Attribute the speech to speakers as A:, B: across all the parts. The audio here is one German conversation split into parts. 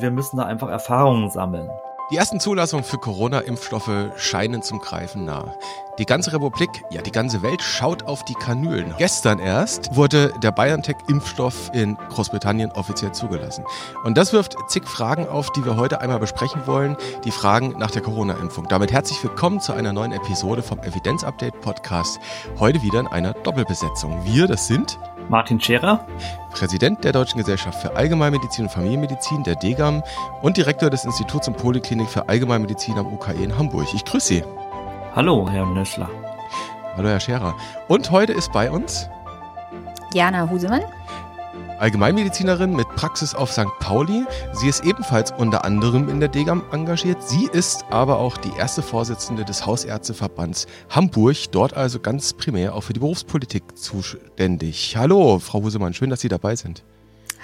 A: Also wir müssen da einfach Erfahrungen sammeln.
B: Die ersten Zulassungen für Corona-Impfstoffe scheinen zum Greifen nah. Die ganze Republik, ja die ganze Welt schaut auf die Kanülen. Gestern erst wurde der BioNTech-Impfstoff in Großbritannien offiziell zugelassen. Und das wirft zig Fragen auf, die wir heute einmal besprechen wollen. Die Fragen nach der Corona-Impfung. Damit herzlich willkommen zu einer neuen Episode vom Evidenz-Update-Podcast. Heute wieder in einer Doppelbesetzung. Wir, das sind
A: Martin Scherer,
B: Präsident der Deutschen Gesellschaft für Allgemeinmedizin und Familienmedizin, der DGAM, und Direktor des Instituts und Poliklinik für Allgemeinmedizin am UKE in Hamburg. Ich grüße Sie.
A: Hallo, Herr Nöschler.
B: Hallo, Herr Scherer. Und heute ist bei uns
C: Jana Husemann.
B: Allgemeinmedizinerin mit Praxis auf St. Pauli. Sie ist ebenfalls unter anderem in der DGAM engagiert. Sie ist aber auch die erste Vorsitzende des Hausärzteverbands Hamburg, dort also ganz primär auch für die Berufspolitik zuständig. Hallo, Frau Husemann, schön, dass Sie dabei sind.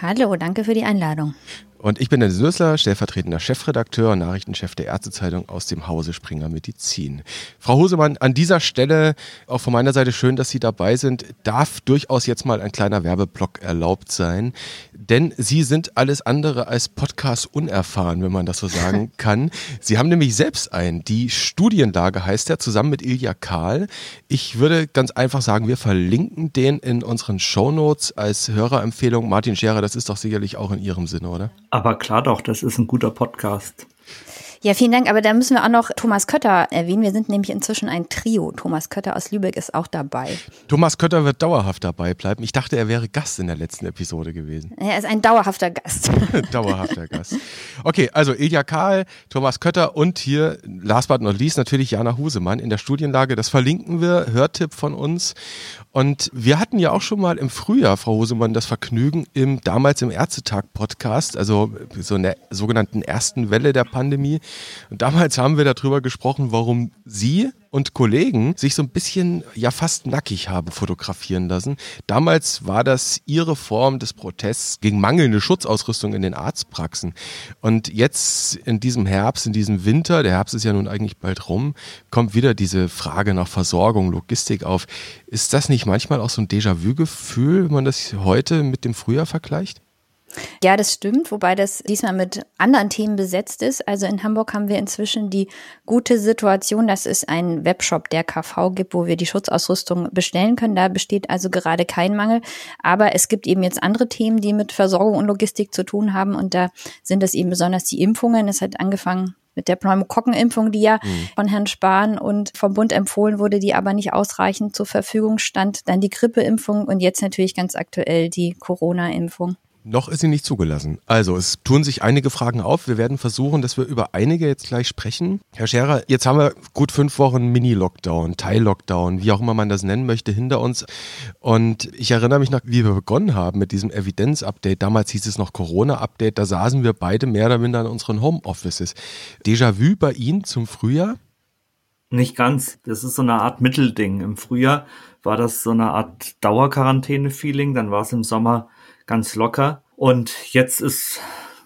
C: Hallo, danke für die Einladung.
B: Und ich bin Dennis Nösler, stellvertretender Chefredakteur und Nachrichtenchef der Ärztezeitung aus dem Hause Springer Medizin. Frau Hosemann, an dieser Stelle auch von meiner Seite schön, dass Sie dabei sind. Darf durchaus jetzt mal ein kleiner Werbeblock erlaubt sein, denn Sie sind alles andere als Podcast unerfahren, wenn man das so sagen kann. Sie haben nämlich selbst einen. Die Studienlage heißt er, zusammen mit Ilja Kahl. Ich würde ganz einfach sagen, wir verlinken den in unseren Shownotes als Hörerempfehlung. Martin Scherer, das ist doch sicherlich auch in Ihrem Sinne, oder?
A: Aber klar doch, das ist ein guter Podcast.
C: Ja, vielen Dank. Aber da müssen wir auch noch Thomas Kötter erwähnen. Wir sind nämlich inzwischen ein Trio. Thomas Kötter aus Lübeck ist auch dabei.
B: Thomas Kötter wird dauerhaft dabei bleiben. Ich dachte, er wäre Gast in der letzten Episode gewesen.
C: Er ist ein dauerhafter Gast.
B: dauerhafter Gast. Okay, also Ilja Kahl, Thomas Kötter und hier, last but not least, natürlich Jana Husemann in der Studienlage. Das verlinken wir. Hörtipp von uns. Und wir hatten ja auch schon mal im Frühjahr, Frau Hosemann, das Vergnügen im damals im Ärztetag-Podcast, also so in der sogenannten ersten Welle der Pandemie. Und damals haben wir darüber gesprochen, warum Sie und Kollegen sich so ein bisschen ja fast nackig haben fotografieren lassen. Damals war das ihre Form des Protests gegen mangelnde Schutzausrüstung in den Arztpraxen. Und jetzt in diesem Herbst, in diesem Winter, der Herbst ist ja nun eigentlich bald rum, kommt wieder diese Frage nach Versorgung, Logistik auf. Ist das nicht manchmal auch so ein Déjà-vu-Gefühl, wenn man das heute mit dem Frühjahr vergleicht?
C: Ja, das stimmt, wobei das diesmal mit anderen Themen besetzt ist. Also in Hamburg haben wir inzwischen die gute Situation, dass es einen Webshop der KV gibt, wo wir die Schutzausrüstung bestellen können. Da besteht also gerade kein Mangel. Aber es gibt eben jetzt andere Themen, die mit Versorgung und Logistik zu tun haben. Und da sind es eben besonders die Impfungen. Es hat angefangen mit der Pneumokokkenimpfung, die ja mhm. von Herrn Spahn und vom Bund empfohlen wurde, die aber nicht ausreichend zur Verfügung stand. Dann die Grippeimpfung und jetzt natürlich ganz aktuell die Corona-Impfung.
B: Noch ist sie nicht zugelassen. Also, es tun sich einige Fragen auf. Wir werden versuchen, dass wir über einige jetzt gleich sprechen. Herr Scherer, jetzt haben wir gut fünf Wochen Mini-Lockdown, Teil-Lockdown, wie auch immer man das nennen möchte, hinter uns. Und ich erinnere mich noch, wie wir begonnen haben mit diesem Evidenz-Update. Damals hieß es noch Corona-Update. Da saßen wir beide mehr oder minder in unseren Homeoffices. Déjà-vu bei Ihnen zum Frühjahr?
A: Nicht ganz. Das ist so eine Art Mittelding. Im Frühjahr war das so eine Art Dauerquarantäne-Feeling. Dann war es im Sommer ganz locker. Und jetzt ist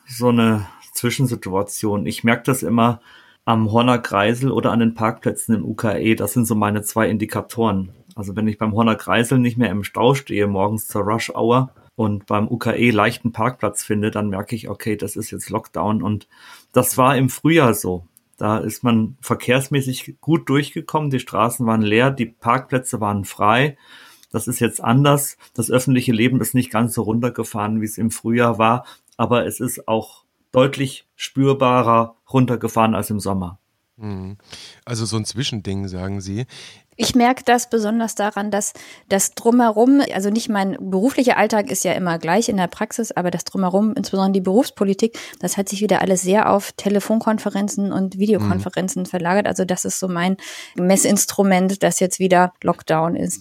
A: so eine Zwischensituation. Ich merke das immer am Horner Kreisel oder an den Parkplätzen im UKE. Das sind so meine zwei Indikatoren. Also wenn ich beim Horner Kreisel nicht mehr im Stau stehe, morgens zur Rush Hour und beim UKE leichten Parkplatz finde, dann merke ich, okay, das ist jetzt Lockdown. Und das war im Frühjahr so. Da ist man verkehrsmäßig gut durchgekommen. Die Straßen waren leer, die Parkplätze waren frei. Das ist jetzt anders. Das öffentliche Leben ist nicht ganz so runtergefahren, wie es im Frühjahr war, aber es ist auch deutlich spürbarer runtergefahren als im Sommer.
B: Mhm. Also so ein Zwischending, sagen Sie.
C: Ich merke das besonders daran, dass das drumherum, also nicht mein beruflicher Alltag ist ja immer gleich in der Praxis, aber das drumherum, insbesondere die Berufspolitik, das hat sich wieder alles sehr auf Telefonkonferenzen und Videokonferenzen mhm. verlagert. Also das ist so mein Messinstrument, dass jetzt wieder Lockdown ist.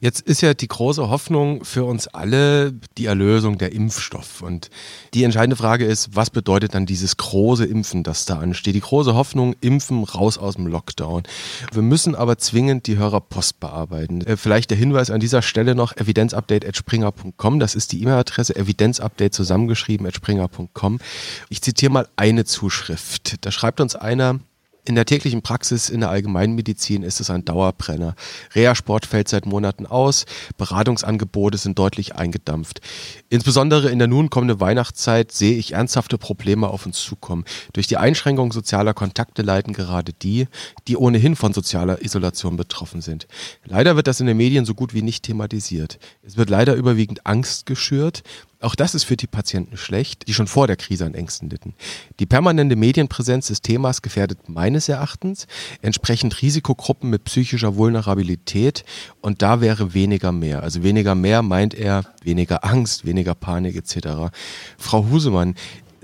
B: Jetzt ist ja die große Hoffnung für uns alle die Erlösung der Impfstoff. Und die entscheidende Frage ist, was bedeutet dann dieses große Impfen, das da ansteht? Die große Hoffnung, impfen, raus aus dem Lockdown. Wir müssen aber zwingend die Hörer Post bearbeiten. Äh, vielleicht der Hinweis an dieser Stelle noch, evidenzupdate.springer.com, das ist die E-Mail-Adresse, evidenzupdate zusammengeschrieben at springer.com. Ich zitiere mal eine Zuschrift. Da schreibt uns einer, In der täglichen Praxis in der Allgemeinmedizin ist es ein Dauerbrenner. Reha-Sport fällt seit Monaten aus, Beratungsangebote sind deutlich eingedampft. Insbesondere in der nun kommenden Weihnachtszeit sehe ich ernsthafte Probleme auf uns zukommen. Durch die Einschränkung sozialer Kontakte leiden gerade die, die ohnehin von sozialer Isolation betroffen sind. Leider wird das in den Medien so gut wie nicht thematisiert. Es wird leider überwiegend Angst geschürt auch das ist für die Patienten schlecht, die schon vor der Krise an Ängsten litten. Die permanente Medienpräsenz des Themas gefährdet meines Erachtens entsprechend Risikogruppen mit psychischer Vulnerabilität und da wäre weniger mehr. Also weniger mehr meint er weniger Angst, weniger Panik etc. Frau Husemann,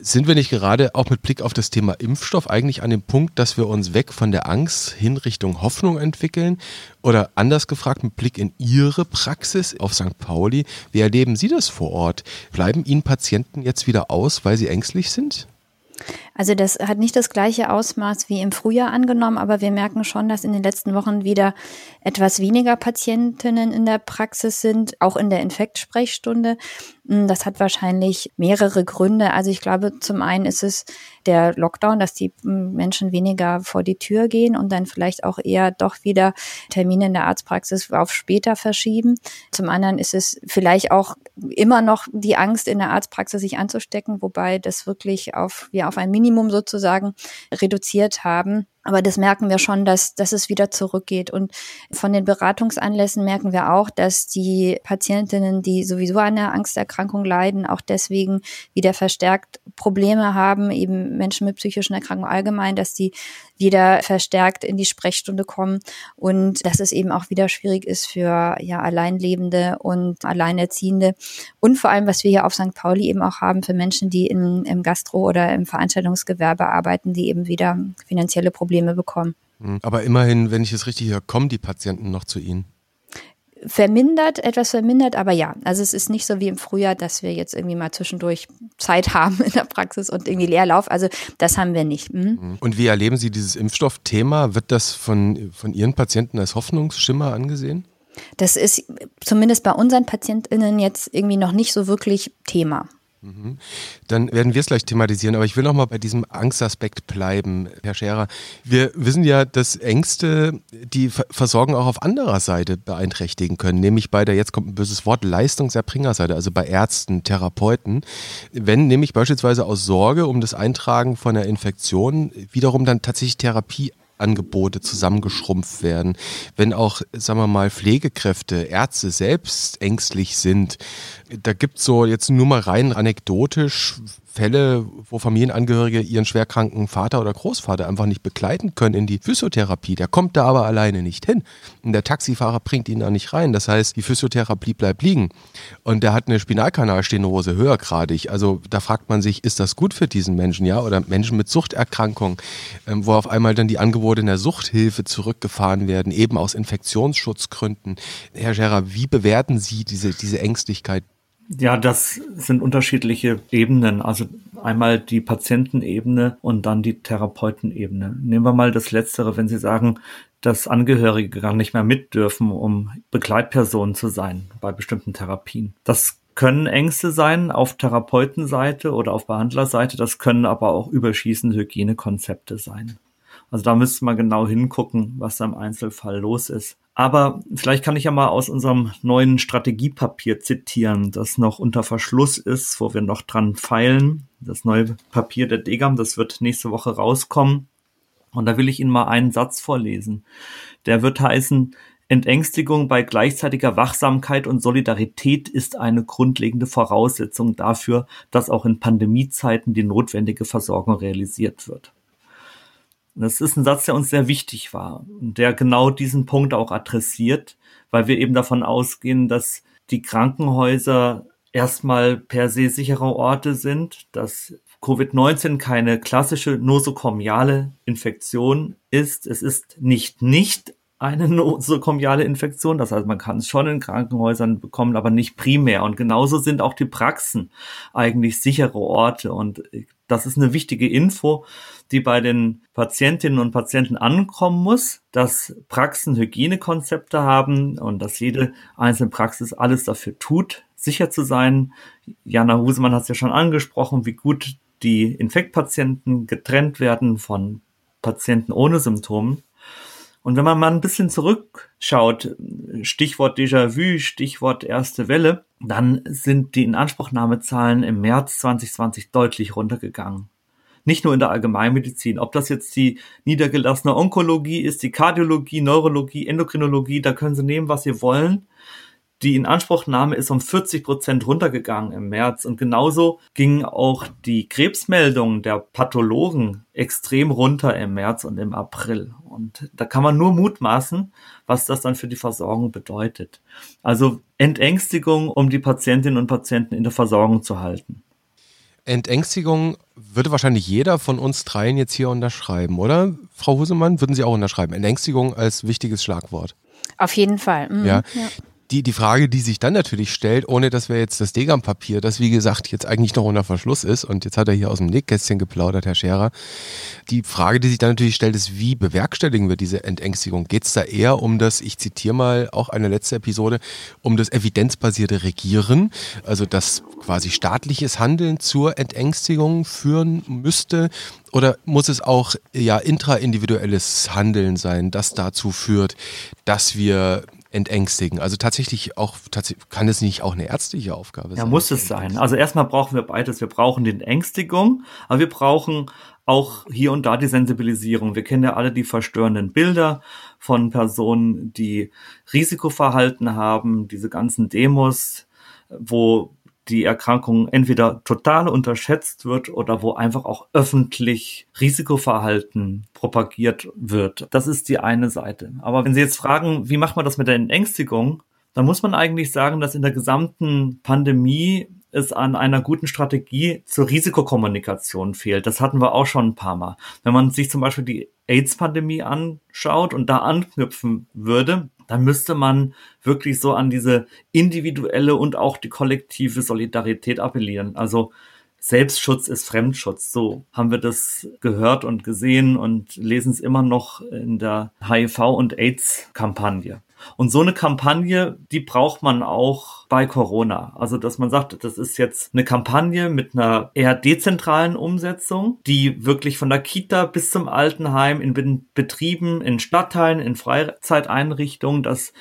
B: sind wir nicht gerade auch mit Blick auf das Thema Impfstoff eigentlich an dem Punkt, dass wir uns weg von der Angst hin Richtung Hoffnung entwickeln? Oder anders gefragt, mit Blick in Ihre Praxis auf St. Pauli, wie erleben Sie das vor Ort? Bleiben Ihnen Patienten jetzt wieder aus, weil sie ängstlich sind?
C: Also das hat nicht das gleiche Ausmaß wie im Frühjahr angenommen, aber wir merken schon, dass in den letzten Wochen wieder etwas weniger Patientinnen in der Praxis sind, auch in der Infektsprechstunde. Hm, das hat wahrscheinlich mehrere Gründe. Also ich glaube, zum einen ist es der Lockdown, dass die hm, Menschen weniger vor die Tür gehen und dann vielleicht auch eher doch wieder Termine in der Arztpraxis auf später verschieben. Zum anderen ist es vielleicht auch immer noch die Angst in der Arztpraxis sich anzustecken, wobei das wirklich auf, ja, auf ein Minimum sozusagen reduziert haben. Aber das merken wir schon, dass, dass es wieder zurückgeht. Und von den Beratungsanlässen merken wir auch, dass die Patientinnen, die sowieso an einer Angsterkrankung leiden, auch deswegen wieder verstärkt Probleme haben, eben Menschen mit psychischen Erkrankungen allgemein, dass die wieder verstärkt in die Sprechstunde kommen und dass es eben auch wieder schwierig ist für ja Alleinlebende und Alleinerziehende und vor allem, was wir hier auf St. Pauli eben auch haben für Menschen, die in, im Gastro- oder im Veranstaltungsgewerbe arbeiten, die eben wieder finanzielle Probleme Probleme bekommen.
B: Hm. Aber immerhin, wenn ich es richtig höre, kommen die Patienten noch zu Ihnen
C: vermindert, etwas vermindert, aber ja, also es ist nicht so wie im Frühjahr, dass wir jetzt irgendwie mal zwischendurch Zeit haben in der Praxis und irgendwie Leerlauf. Also das haben wir nicht. Mhm.
B: Und wie erleben Sie dieses Impfstoffthema? Wird das von, von Ihren Patienten als Hoffnungsschimmer angesehen?
C: Das ist zumindest bei unseren PatientInnen jetzt irgendwie noch nicht so wirklich Thema.
B: Mhm. Dann werden wir es gleich thematisieren, aber ich will noch mal bei diesem Angstaspekt bleiben, Herr Scherer. Wir wissen ja, dass Ängste die Versorgung auch auf anderer Seite beeinträchtigen können, nämlich bei der, jetzt kommt ein böses Wort, Leistungserbringerseite, also bei Ärzten, Therapeuten. Wenn nämlich beispielsweise aus Sorge um das Eintragen von einer Infektion wiederum dann tatsächlich Therapie Angebote zusammengeschrumpft werden, wenn auch, sagen wir mal, Pflegekräfte, Ärzte selbst ängstlich sind. Da gibt es so jetzt nur mal rein anekdotisch Fälle, wo Familienangehörige ihren schwerkranken Vater oder Großvater einfach nicht begleiten können in die Physiotherapie. Der kommt da aber alleine nicht hin. Und der Taxifahrer bringt ihn da nicht rein. Das heißt, die Physiotherapie bleibt liegen. Und der hat eine Spinalkanalstenose höhergradig. Also da fragt man sich, ist das gut für diesen Menschen, ja? Oder Menschen mit Suchterkrankungen, ähm, wo auf einmal dann die Angebote in der Suchthilfe zurückgefahren werden, eben aus Infektionsschutzgründen. Herr Scherer, wie bewerten Sie diese, diese Ängstlichkeit?
A: Ja, das sind unterschiedliche Ebenen. Also einmal die Patientenebene und dann die Therapeutenebene. Nehmen wir mal das Letztere, wenn Sie sagen, dass Angehörige gar nicht mehr mit dürfen, um Begleitpersonen zu sein bei bestimmten Therapien. Das können Ängste sein auf Therapeutenseite oder auf Behandlerseite. Das können aber auch überschießende Hygienekonzepte sein. Also da müsste man genau hingucken, was da im Einzelfall los ist. Aber vielleicht kann ich ja mal aus unserem neuen Strategiepapier zitieren, das noch unter Verschluss ist, wo wir noch dran feilen. Das neue Papier der Degam, das wird nächste Woche rauskommen. Und da will ich Ihnen mal einen Satz vorlesen. Der wird heißen, Entängstigung bei gleichzeitiger Wachsamkeit und Solidarität ist eine grundlegende Voraussetzung dafür, dass auch in Pandemiezeiten die notwendige Versorgung realisiert wird. Das ist ein Satz, der uns sehr wichtig war und der genau diesen Punkt auch adressiert, weil wir eben davon ausgehen, dass die Krankenhäuser erstmal per se sichere Orte sind, dass Covid-19 keine klassische nosokomiale Infektion ist. Es ist nicht nicht eine nosokomiale Infektion. Das heißt, man kann es schon in Krankenhäusern bekommen, aber nicht primär. Und genauso sind auch die Praxen eigentlich sichere Orte. Und das ist eine wichtige Info, die bei den Patientinnen und Patienten ankommen muss, dass Praxen Hygienekonzepte haben und dass jede einzelne Praxis alles dafür tut, sicher zu sein. Jana Husemann hat es ja schon angesprochen, wie gut die Infektpatienten getrennt werden von Patienten ohne Symptomen. Und wenn man mal ein bisschen zurückschaut, Stichwort Déjà-vu, Stichwort erste Welle, dann sind die Inanspruchnahmezahlen im März 2020 deutlich runtergegangen. Nicht nur in der Allgemeinmedizin, ob das jetzt die niedergelassene Onkologie ist, die Kardiologie, Neurologie, Endokrinologie, da können Sie nehmen, was Sie wollen. Die Inanspruchnahme ist um 40 Prozent runtergegangen im März und genauso gingen auch die Krebsmeldungen der Pathologen extrem runter im März und im April. Und da kann man nur mutmaßen, was das dann für die Versorgung bedeutet. Also Entängstigung, um die Patientinnen und Patienten in der Versorgung zu halten.
B: Entängstigung würde wahrscheinlich jeder von uns dreien jetzt hier unterschreiben, oder? Frau Husemann, würden Sie auch unterschreiben? Entängstigung als wichtiges Schlagwort.
C: Auf jeden Fall.
B: Mhm. Ja. ja die, die Frage, die sich dann natürlich stellt, ohne dass wir jetzt das Degam-Papier, das wie gesagt jetzt eigentlich noch unter Verschluss ist, und jetzt hat er hier aus dem Nähkästchen geplaudert, Herr Scherer, die Frage, die sich dann natürlich stellt, ist, wie bewerkstelligen wir diese Entängstigung? Geht es da eher um das, ich zitiere mal auch eine letzte Episode, um das evidenzbasierte Regieren, also das quasi staatliches Handeln zur Entängstigung führen müsste? Oder muss es auch ja intraindividuelles Handeln sein, das dazu führt, dass wir entängstigen. Also tatsächlich auch, tatsächlich, kann es nicht auch eine ärztliche Aufgabe
A: sein? Ja, muss es sein. Also erstmal brauchen wir beides. Wir brauchen die Entängstigung, aber wir brauchen auch hier und da die Sensibilisierung. Wir kennen ja alle die verstörenden Bilder von Personen, die Risikoverhalten haben, diese ganzen Demos, wo die Erkrankung entweder total unterschätzt wird oder wo einfach auch öffentlich Risikoverhalten propagiert wird. Das ist die eine Seite. Aber wenn Sie jetzt fragen, wie macht man das mit der Entängstigung, dann muss man eigentlich sagen, dass in der gesamten Pandemie es an einer guten Strategie zur Risikokommunikation fehlt. Das hatten wir auch schon ein paar Mal. Wenn man sich zum Beispiel die AIDS-Pandemie anschaut und da anknüpfen würde, dann müsste man wirklich so an diese individuelle und auch die kollektive Solidarität appellieren. Also Selbstschutz ist Fremdschutz. So haben wir das gehört und gesehen und lesen es immer noch in der HIV- und AIDS-Kampagne. Und so eine Kampagne, die braucht man auch bei Corona. Also, dass man sagt, das ist jetzt eine Kampagne mit einer eher dezentralen Umsetzung, die wirklich von der Kita bis zum Altenheim in Betrieben, in Stadtteilen, in Freizeiteinrichtungen, dass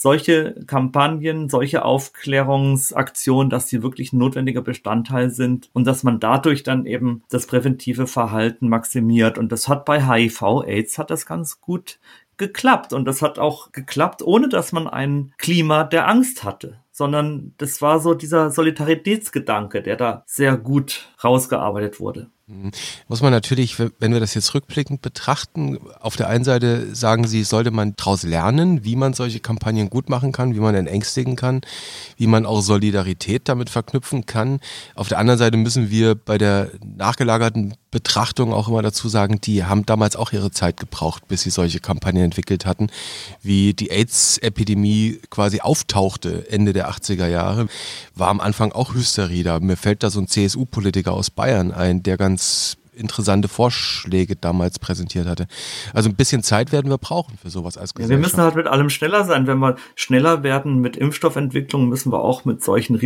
A: solche Kampagnen, solche Aufklärungsaktionen, dass sie wirklich notwendiger Bestandteil sind und dass man dadurch dann eben das präventive Verhalten maximiert. Und das hat bei HIV, AIDS hat das ganz gut geklappt. Und das hat auch geklappt, ohne dass man ein Klima der Angst hatte, sondern das war so dieser Solidaritätsgedanke, der da sehr gut rausgearbeitet wurde.
B: Mhm. Muss man natürlich, wenn wir das jetzt rückblickend betrachten, auf der einen Seite sagen Sie, sollte man daraus lernen, wie man solche Kampagnen gut machen kann, wie man entängstigen kann, wie man auch Solidarität damit verknüpfen kann. Auf der anderen Seite müssen wir bei der nachgelagerten Betrachtung auch immer dazu sagen, die haben damals auch ihre Zeit gebraucht, bis sie solche Kampagnen entwickelt hatten, wie die AIDS-Epidemie quasi auftauchte Ende der 80er Jahre, war am Anfang auch Hysterie da. Mir fällt da so ein CSU-Politiker aus Bayern ein, der ganz interessante Vorschläge damals präsentiert hatte. Also ein bisschen Zeit werden wir brauchen für sowas als
A: Gesellschaft. Ja, wir müssen halt mit allem schneller sein. Wenn wir schneller werden mit Impfstoffentwicklung, müssen wir auch mit solchen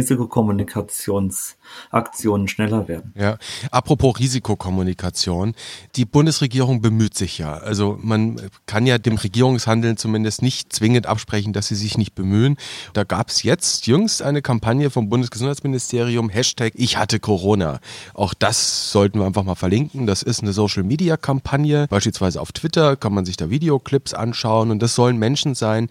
A: Risikokommunikationsaktionen schneller werden.
B: Ja, apropos Risikokommunikation. Die Bundesregierung bemüht sich ja. Also man kann ja dem Regierungshandeln zumindest nicht zwingend absprechen, dass sie sich nicht bemühen. Da gab es jetzt jüngst eine Kampagne vom Bundesgesundheitsministerium, Hashtag Ich hatte Corona. Auch das sollten wir einfach mal verlinken. Das ist eine Social-Media-Kampagne. Beispielsweise auf Twitter kann man sich da Videoclips anschauen und das sollen Menschen sein,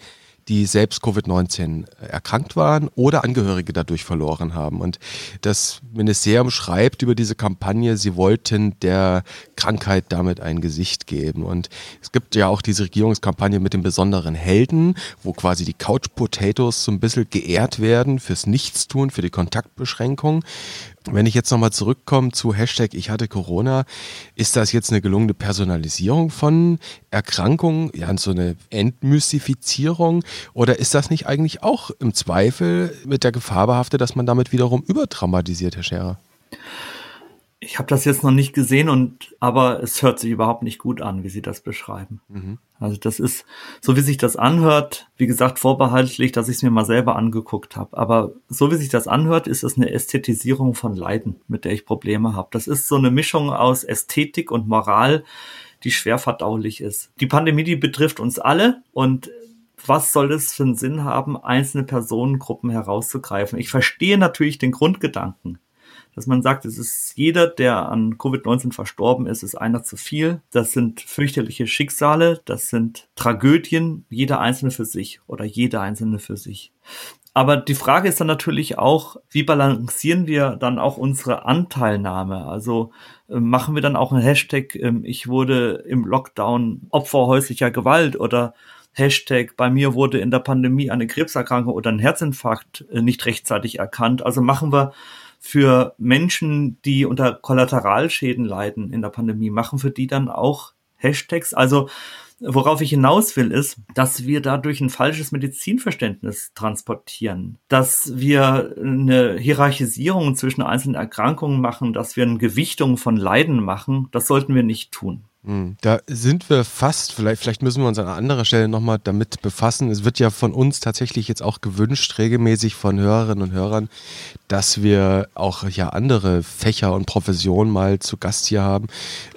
B: die selbst Covid-19 erkrankt waren oder Angehörige dadurch verloren haben. Und das Ministerium schreibt über diese Kampagne, sie wollten der Krankheit damit ein Gesicht geben. Und es gibt ja auch diese Regierungskampagne mit den besonderen Helden, wo quasi die Couch Potatoes so ein bisschen geehrt werden fürs Nichtstun, für die Kontaktbeschränkung. Wenn ich jetzt nochmal zurückkomme zu Hashtag Ich hatte Corona, ist das jetzt eine gelungene Personalisierung von Erkrankungen, ja, so eine Entmystifizierung oder ist das nicht eigentlich auch im Zweifel mit der Gefahr behaftet, dass man damit wiederum überdramatisiert, Herr Scherer?
A: Ich habe das jetzt noch nicht gesehen und aber es hört sich überhaupt nicht gut an, wie Sie das beschreiben. Mhm. Also das ist so wie sich das anhört, wie gesagt vorbehaltlich, dass ich es mir mal selber angeguckt habe. Aber so wie sich das anhört, ist es eine Ästhetisierung von Leiden, mit der ich Probleme habe. Das ist so eine Mischung aus Ästhetik und Moral, die schwer verdaulich ist. Die Pandemie, die betrifft uns alle und was soll es für einen Sinn haben, einzelne Personengruppen herauszugreifen? Ich verstehe natürlich den Grundgedanken, dass man sagt, es ist jeder, der an Covid-19 verstorben ist, ist einer zu viel. Das sind fürchterliche Schicksale, das sind Tragödien, jeder einzelne für sich oder jeder einzelne für sich. Aber die Frage ist dann natürlich auch, wie balancieren wir dann auch unsere Anteilnahme? Also äh, machen wir dann auch einen Hashtag, äh, ich wurde im Lockdown Opfer häuslicher Gewalt oder Hashtag, bei mir wurde in der Pandemie eine Krebserkrankung oder ein Herzinfarkt äh, nicht rechtzeitig erkannt. Also machen wir für Menschen, die unter Kollateralschäden leiden in der Pandemie, machen für die dann auch Hashtags. Also Worauf ich hinaus will, ist, dass wir dadurch ein falsches Medizinverständnis transportieren, dass wir eine Hierarchisierung zwischen einzelnen Erkrankungen machen, dass wir eine Gewichtung von Leiden machen. Das sollten wir nicht tun.
B: Hm, da sind wir fast, vielleicht, vielleicht müssen wir uns an anderer Stelle nochmal damit befassen. Es wird ja von uns tatsächlich jetzt auch gewünscht, regelmäßig von Hörerinnen und Hörern, dass wir auch ja andere Fächer und Professionen mal zu Gast hier haben.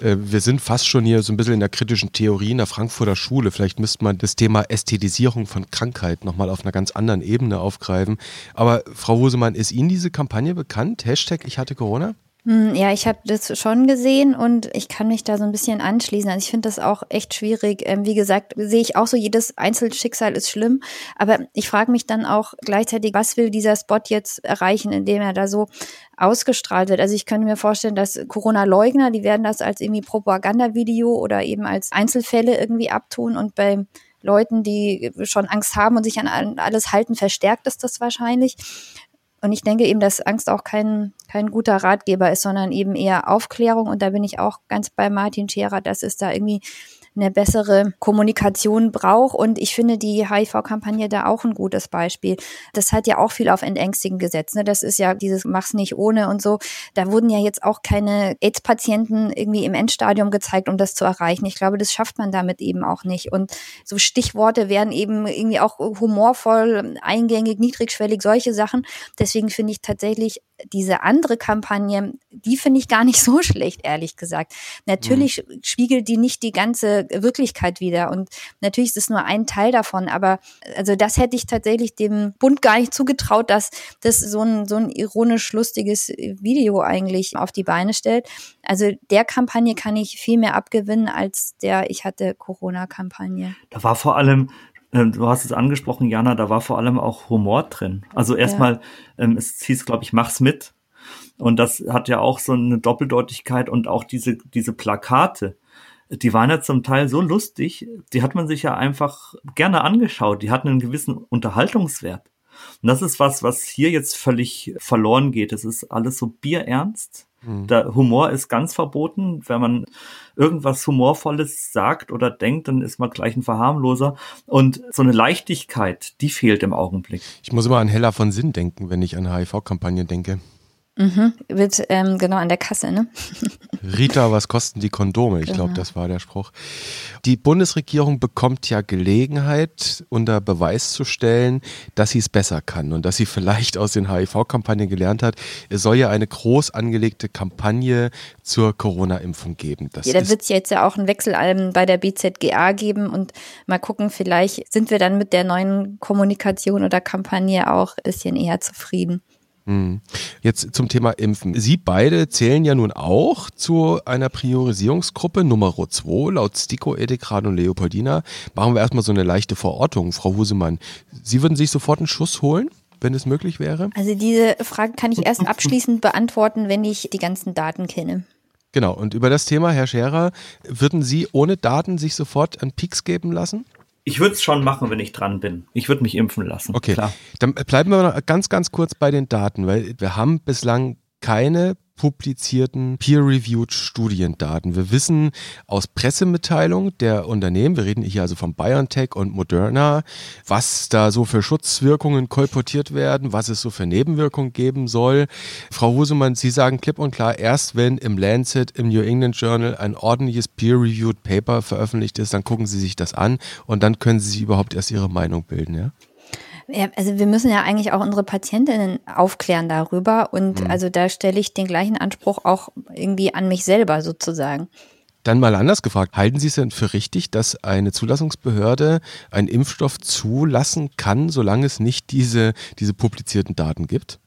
B: Äh, wir sind fast schon hier so ein bisschen in der kritischen Theorie in der Frankfurter Schule. Vielleicht müsste man das Thema Ästhetisierung von Krankheit nochmal auf einer ganz anderen Ebene aufgreifen. Aber Frau Husemann, ist Ihnen diese Kampagne bekannt? Hashtag Ich hatte Corona?
C: Hm, ja, ich habe das schon gesehen und ich kann mich da so ein bisschen anschließen. Also ich finde das auch echt schwierig. Ähm, wie gesagt, sehe ich auch so, jedes Einzelschicksal ist schlimm. Aber ich frage mich dann auch gleichzeitig, was will dieser Spot jetzt erreichen, indem er da so ausgestrahlt wird. Also ich könnte mir vorstellen, dass Corona-Leugner, die werden das als irgendwie Propagandavideo oder eben als Einzelfälle irgendwie abtun und bei Leuten, die schon Angst haben und sich an alles halten, verstärkt ist das wahrscheinlich. Und ich denke eben, dass Angst auch kein, kein guter Ratgeber ist, sondern eben eher Aufklärung. Und da bin ich auch ganz bei Martin Scherer, dass es da irgendwie eine bessere Kommunikation braucht. Und ich finde die HIV-Kampagne da auch ein gutes Beispiel. Das hat ja auch viel auf Entängstigen gesetzt. Ne? Das ist ja dieses Mach's nicht ohne und so. Da wurden ja jetzt auch keine AIDS-Patienten irgendwie im Endstadium gezeigt, um das zu erreichen. Ich glaube, das schafft man damit eben auch nicht. Und so Stichworte werden eben irgendwie auch humorvoll, eingängig, niedrigschwellig, solche Sachen. Deswegen finde ich tatsächlich diese andere Kampagne, die finde ich gar nicht so schlecht, ehrlich gesagt. Natürlich mhm. spiegelt die nicht die ganze Wirklichkeit wieder und natürlich ist es nur ein Teil davon, aber also das hätte ich tatsächlich dem Bund gar nicht zugetraut, dass das so ein, so ein ironisch lustiges Video eigentlich auf die Beine stellt. Also der Kampagne kann ich viel mehr abgewinnen als der Ich hatte Corona-Kampagne.
A: Da war vor allem du hast es angesprochen, Jana, da war vor allem auch Humor drin. Also erstmal, ja. ähm, es hieß, glaube ich, mach's mit. Und das hat ja auch so eine Doppeldeutigkeit und auch diese, diese Plakate, die waren ja zum Teil so lustig, die hat man sich ja einfach gerne angeschaut. Die hatten einen gewissen Unterhaltungswert. Und das ist was, was hier jetzt völlig verloren geht. Es ist alles so bierernst. Mhm. Der Humor ist ganz verboten. Wenn man irgendwas Humorvolles sagt oder denkt, dann ist man gleich ein Verharmloser. Und so eine Leichtigkeit, die fehlt im Augenblick.
B: Ich muss immer an Hella von Sinn denken, wenn ich an HIV-Kampagnen denke.
C: Mhm. Wird ähm, genau an der Kasse, ne?
B: Rita, was kosten die Kondome? Ich genau. glaube, das war der Spruch. Die Bundesregierung bekommt ja Gelegenheit, unter Beweis zu stellen, dass sie es besser kann und dass sie vielleicht aus den HIV-Kampagnen gelernt hat. Es soll ja eine groß angelegte Kampagne zur Corona-Impfung geben.
C: Das ja, da wird es jetzt ja auch einen Wechsel bei der BZGA geben und mal gucken, vielleicht sind wir dann mit der neuen Kommunikation oder Kampagne auch ein bisschen eher zufrieden.
B: Hm. Jetzt zum Thema Impfen. Sie beide zählen ja nun auch zu einer Priorisierungsgruppe Nummer 2 laut Stiko, Edekran und Leopoldina. Machen wir erstmal so eine leichte Verortung. Frau Husemann, Sie würden sich sofort einen Schuss holen? wenn es möglich wäre?
C: Also diese Frage kann ich erst abschließend beantworten, wenn ich die ganzen Daten kenne.
B: Genau, und über das Thema, Herr Scherer, würden Sie ohne Daten sich sofort einen Peaks geben lassen?
A: Ich würde es schon machen, wenn ich dran bin. Ich würde mich impfen lassen.
B: Okay, klar. Dann bleiben wir noch ganz, ganz kurz bei den Daten, weil wir haben bislang keine publizierten peer-reviewed Studiendaten. Wir wissen aus Pressemitteilungen der Unternehmen, wir reden hier also von BioNTech und Moderna, was da so für Schutzwirkungen kolportiert werden, was es so für Nebenwirkungen geben soll. Frau Husemann, Sie sagen klipp und klar, erst wenn im Lancet, im New England Journal ein ordentliches peer-reviewed Paper veröffentlicht ist, dann gucken Sie sich das an und dann können Sie sich überhaupt erst Ihre Meinung bilden, ja?
C: Ja, also wir müssen ja eigentlich auch unsere Patientinnen aufklären darüber und mhm. also da stelle ich den gleichen Anspruch auch irgendwie an mich selber sozusagen.
B: Dann mal anders gefragt, halten Sie es denn für richtig, dass eine Zulassungsbehörde einen Impfstoff zulassen kann, solange es nicht diese, diese publizierten Daten gibt?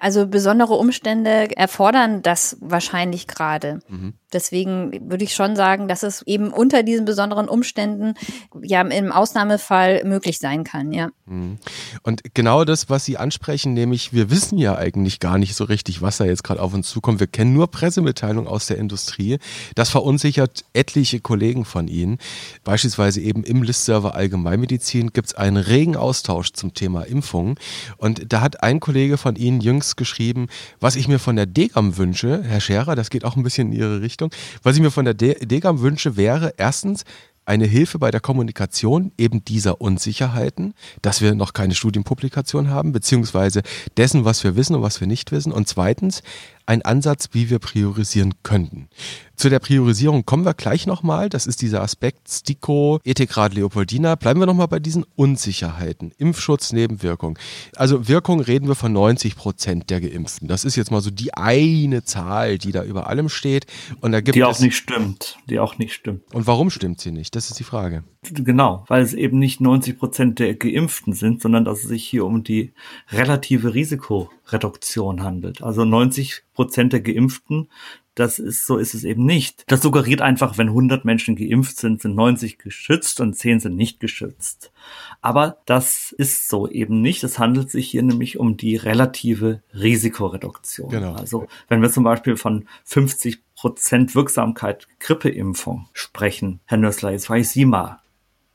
C: Also besondere Umstände erfordern das wahrscheinlich gerade. Mhm. Deswegen würde ich schon sagen, dass es eben unter diesen besonderen Umständen ja im Ausnahmefall möglich sein kann, ja.
B: Mhm. Und genau das, was Sie ansprechen, nämlich wir wissen ja eigentlich gar nicht so richtig, was da jetzt gerade auf uns zukommt. Wir kennen nur Pressemitteilungen aus der Industrie. Das verunsichert etliche Kollegen von Ihnen. Beispielsweise eben im Listserver Allgemeinmedizin gibt es einen regen Austausch zum Thema Impfung. Und da hat ein Kollege von Ihnen jüngst geschrieben, was ich mir von der Degam wünsche, Herr Scherer, das geht auch ein bisschen in Ihre Richtung Richtung. Was ich mir von der Degam wünsche, wäre erstens, eine Hilfe bei der Kommunikation eben dieser Unsicherheiten, dass wir noch keine Studienpublikation haben, beziehungsweise dessen, was wir wissen und was wir nicht wissen. Und zweitens ein Ansatz, wie wir priorisieren könnten. Zu der Priorisierung kommen wir gleich nochmal. Das ist dieser Aspekt STIKO, Ethikrat Leopoldina. Bleiben wir nochmal bei diesen Unsicherheiten. Impfschutz, Nebenwirkung. Also Wirkung reden wir von 90 Prozent der Geimpften. Das ist jetzt mal so die eine Zahl, die da über allem steht. Und da gibt
A: die auch nicht stimmt. Die auch nicht stimmt.
B: Und warum stimmt sie nicht? Das ist die Frage.
A: Genau, weil es eben nicht 90 Prozent der Geimpften sind, sondern dass es sich hier um die relative Risikoreduktion handelt. Also 90 Prozent der Geimpften das ist, so ist es eben nicht. Das suggeriert einfach, wenn 100 Menschen geimpft sind, sind 90 geschützt und 10 sind nicht geschützt. Aber das ist so eben nicht. Es handelt sich hier nämlich um die relative Risikoreduktion. Genau. Also, wenn wir zum Beispiel von 50 Prozent Wirksamkeit Grippeimpfung sprechen, Herr Nössler, jetzt frage ich Sie mal,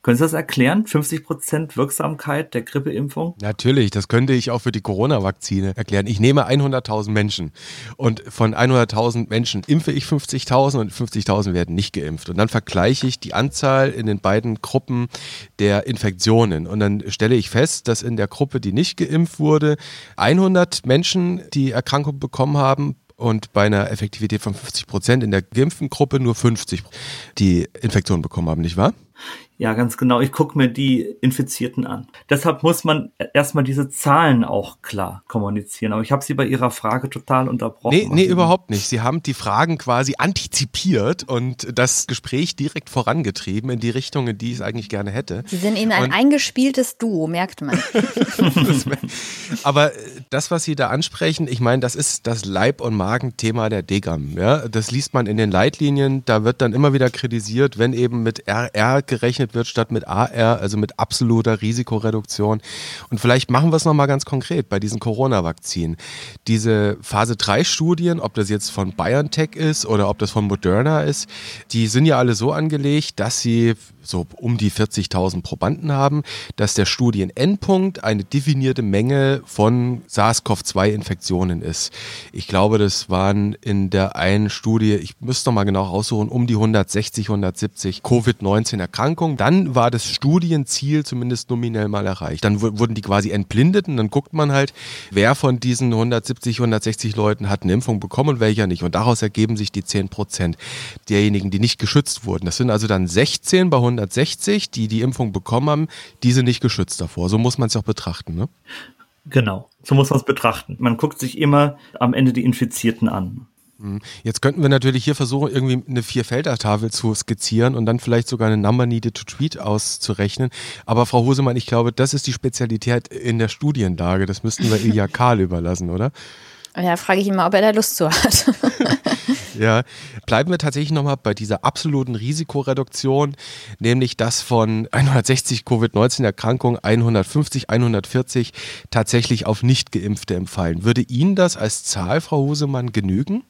A: können Sie das erklären? 50 Prozent Wirksamkeit der Grippeimpfung?
B: Natürlich, das könnte ich auch für die Corona-Vakzine erklären. Ich nehme 100.000 Menschen und von 100.000 Menschen impfe ich 50.000 und 50.000 werden nicht geimpft. Und dann vergleiche ich die Anzahl in den beiden Gruppen der Infektionen. Und dann stelle ich fest, dass in der Gruppe, die nicht geimpft wurde, 100 Menschen die Erkrankung bekommen haben, und bei einer Effektivität von 50 Prozent in der geimpften Gruppe nur 50 die Infektion bekommen haben, nicht wahr?
A: Ja, ganz genau. Ich gucke mir die Infizierten an. Deshalb muss man erstmal diese Zahlen auch klar kommunizieren. Aber ich habe Sie bei Ihrer Frage total unterbrochen.
B: Nee, nee, überhaupt nicht. Sie haben die Fragen quasi antizipiert und das Gespräch direkt vorangetrieben in die Richtung, in die ich es eigentlich gerne hätte.
C: Sie sind Ihnen ein und eingespieltes Duo, merkt man.
B: aber das, was Sie da ansprechen, ich meine, das ist das Leib- und Magenthema der Degam. Ja? Das liest man in den Leitlinien. Da wird dann immer wieder kritisiert, wenn eben mit RR gerechnet berechnet wird statt mit AR, also mit absoluter Risikoreduktion. Und vielleicht machen wir es nochmal ganz konkret bei diesen Corona-Vakzinen. Diese Phase 3 Studien, ob das jetzt von BioNTech ist oder ob das von Moderna ist, die sind ja alle so angelegt, dass sie so um die 40.000 Probanden haben, dass der Studienendpunkt eine definierte Menge von SARS-CoV-2-Infektionen ist. Ich glaube, das waren in der einen Studie, ich müsste noch mal genau raussuchen, um die 160, 170 Covid-19-Erkrankungen. Dann war das Studienziel zumindest nominell mal erreicht. Dann wurden die quasi entblindet und dann guckt man halt, wer von diesen 170, 160 Leuten hat eine Impfung bekommen und welcher nicht. Und daraus ergeben sich die 10 Prozent derjenigen, die nicht geschützt wurden. Das sind also dann 16 bei 100 160, die die Impfung bekommen haben, die sind nicht geschützt davor. So muss man es auch betrachten, ne?
A: Genau, so muss man es betrachten. Man guckt sich immer am Ende die Infizierten an.
B: Mhm. Jetzt könnten wir natürlich hier versuchen, irgendwie eine Vierfelder-Tafel zu skizzieren und dann vielleicht sogar eine Number needed to tweet auszurechnen. Aber Frau Hosemann, ich glaube, das ist die Spezialität in der Studienlage. Das müssten wir Ilja Kahl überlassen, oder?
C: Ja, frage ich ihn mal, ob er da Lust zu hat.
B: ja, bleiben wir tatsächlich nochmal bei dieser absoluten Risikoreduktion, nämlich dass von 160 Covid-19-Erkrankungen 150, 140 tatsächlich auf Nicht-Geimpfte empfallen. Würde Ihnen das als Zahl, Frau Husemann, genügen?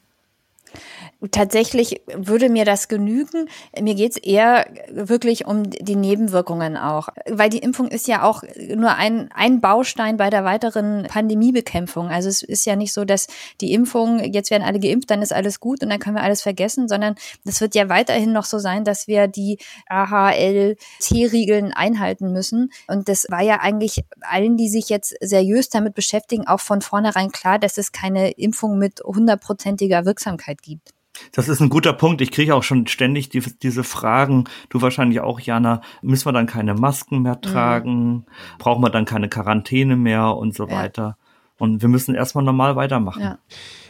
C: Tatsächlich würde mir das genügen. Mir geht's eher wirklich um die Nebenwirkungen auch. Weil die Impfung ist ja auch nur ein, ein Baustein bei der weiteren Pandemiebekämpfung. Also es ist ja nicht so, dass die Impfung, jetzt werden alle geimpft, dann ist alles gut und dann können wir alles vergessen, sondern es wird ja weiterhin noch so sein, dass wir die AHL-T-Regeln einhalten müssen. Und das war ja eigentlich allen, die sich jetzt seriös damit beschäftigen, auch von vornherein klar, dass es keine Impfung mit hundertprozentiger Wirksamkeit gibt.
A: Das ist ein guter Punkt. Ich kriege auch schon ständig die, diese Fragen, du wahrscheinlich auch, Jana, müssen wir dann keine Masken mehr mhm. tragen? Mhm. Brauchen wir dann keine Quarantäne mehr und so ja. weiter? Und wir müssen erstmal normal weitermachen. Ja.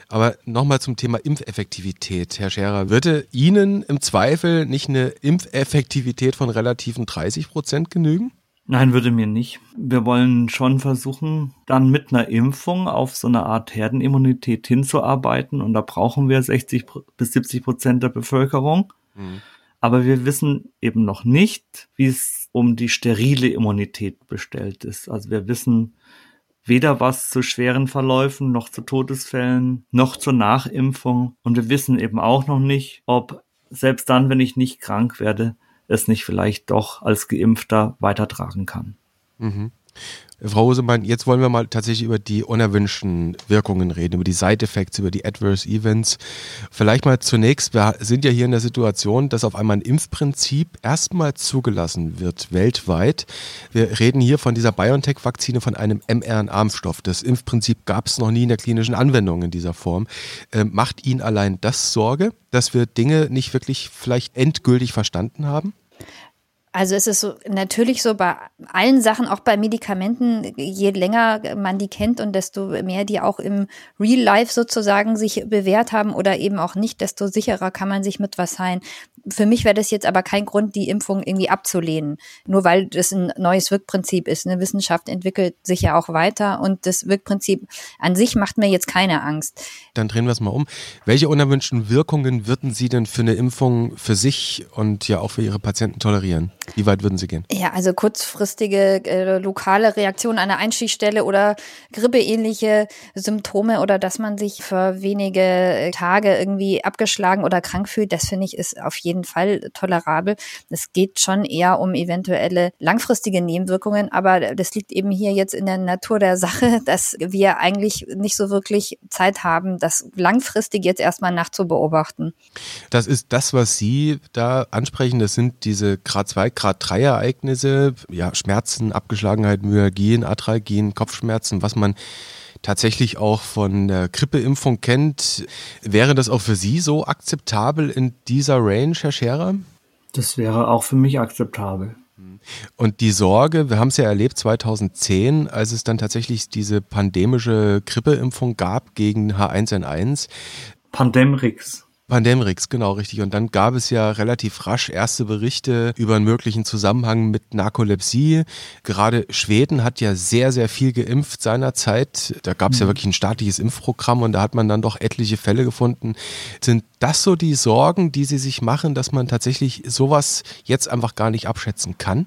B: Aber nochmal zum Thema Impfeffektivität, Herr Scherer. Würde Ihnen im Zweifel nicht eine Impfeffektivität von relativen 30 Prozent genügen?
A: Nein, würde mir nicht. Wir wollen schon versuchen, dann mit einer Impfung auf so eine Art Herdenimmunität hinzuarbeiten. Und da brauchen wir 60 bis 70 Prozent der Bevölkerung. Mhm. Aber wir wissen eben noch nicht, wie es um die sterile Immunität bestellt ist. Also wir wissen weder was zu schweren Verläufen, noch zu Todesfällen, noch zur Nachimpfung. Und wir wissen eben auch noch nicht, ob selbst dann, wenn ich nicht krank werde, es nicht vielleicht doch als Geimpfter weitertragen kann. Mhm.
B: Frau Hosemann, jetzt wollen wir mal tatsächlich über die unerwünschten Wirkungen reden, über die Side-Effects, über die Adverse Events. Vielleicht mal zunächst, wir sind ja hier in der Situation, dass auf einmal ein Impfprinzip erstmal zugelassen wird weltweit. Wir reden hier von dieser BioNTech-Vakzine, von einem mRNA-Impfstoff. Das Impfprinzip gab es noch nie in der klinischen Anwendung in dieser Form. Ähm, macht Ihnen allein das Sorge, dass wir Dinge nicht wirklich vielleicht endgültig verstanden haben?
C: Also es ist so, natürlich so bei allen Sachen, auch bei Medikamenten, je länger man die kennt und desto mehr die auch im Real Life sozusagen sich bewährt haben oder eben auch nicht, desto sicherer kann man sich mit was sein. Für mich wäre das jetzt aber kein Grund, die Impfung irgendwie abzulehnen, nur weil das ein neues Wirkprinzip ist. Eine Wissenschaft entwickelt sich ja auch weiter und das Wirkprinzip an sich macht mir jetzt keine Angst.
B: Dann drehen wir es mal um. Welche unerwünschten Wirkungen würden Sie denn für eine Impfung für sich und ja auch für Ihre Patienten tolerieren? Wie weit würden Sie gehen?
C: Ja, also kurzfristige äh, lokale Reaktionen an der Einstichstelle oder grippeähnliche Symptome oder dass man sich für wenige Tage irgendwie abgeschlagen oder krank fühlt, das finde ich ist auf jeden Fall tolerabel. Es geht schon eher um eventuelle langfristige Nebenwirkungen, aber das liegt eben hier jetzt in der Natur der Sache, dass wir eigentlich nicht so wirklich Zeit haben, das langfristig jetzt erstmal nachzubeobachten.
B: Das ist das, was Sie da ansprechen, das sind diese Grad 2 Grad 3 Ereignisse, ja, Schmerzen, Abgeschlagenheit, Myalgien, Arthralgien, Kopfschmerzen, was man tatsächlich auch von der Grippeimpfung kennt. Wäre das auch für Sie so akzeptabel in dieser Range, Herr Scherer?
A: Das wäre auch für mich akzeptabel.
B: Und die Sorge, wir haben es ja erlebt 2010, als es dann tatsächlich diese pandemische Grippeimpfung gab gegen H1N1.
A: Pandemrix.
B: Pandemrix, genau richtig. Und dann gab es ja relativ rasch erste Berichte über einen möglichen Zusammenhang mit Narkolepsie. Gerade Schweden hat ja sehr, sehr viel geimpft seinerzeit. Da gab es ja mhm. wirklich ein staatliches Impfprogramm und da hat man dann doch etliche Fälle gefunden. Sind das so die Sorgen, die Sie sich machen, dass man tatsächlich sowas jetzt einfach gar nicht abschätzen kann?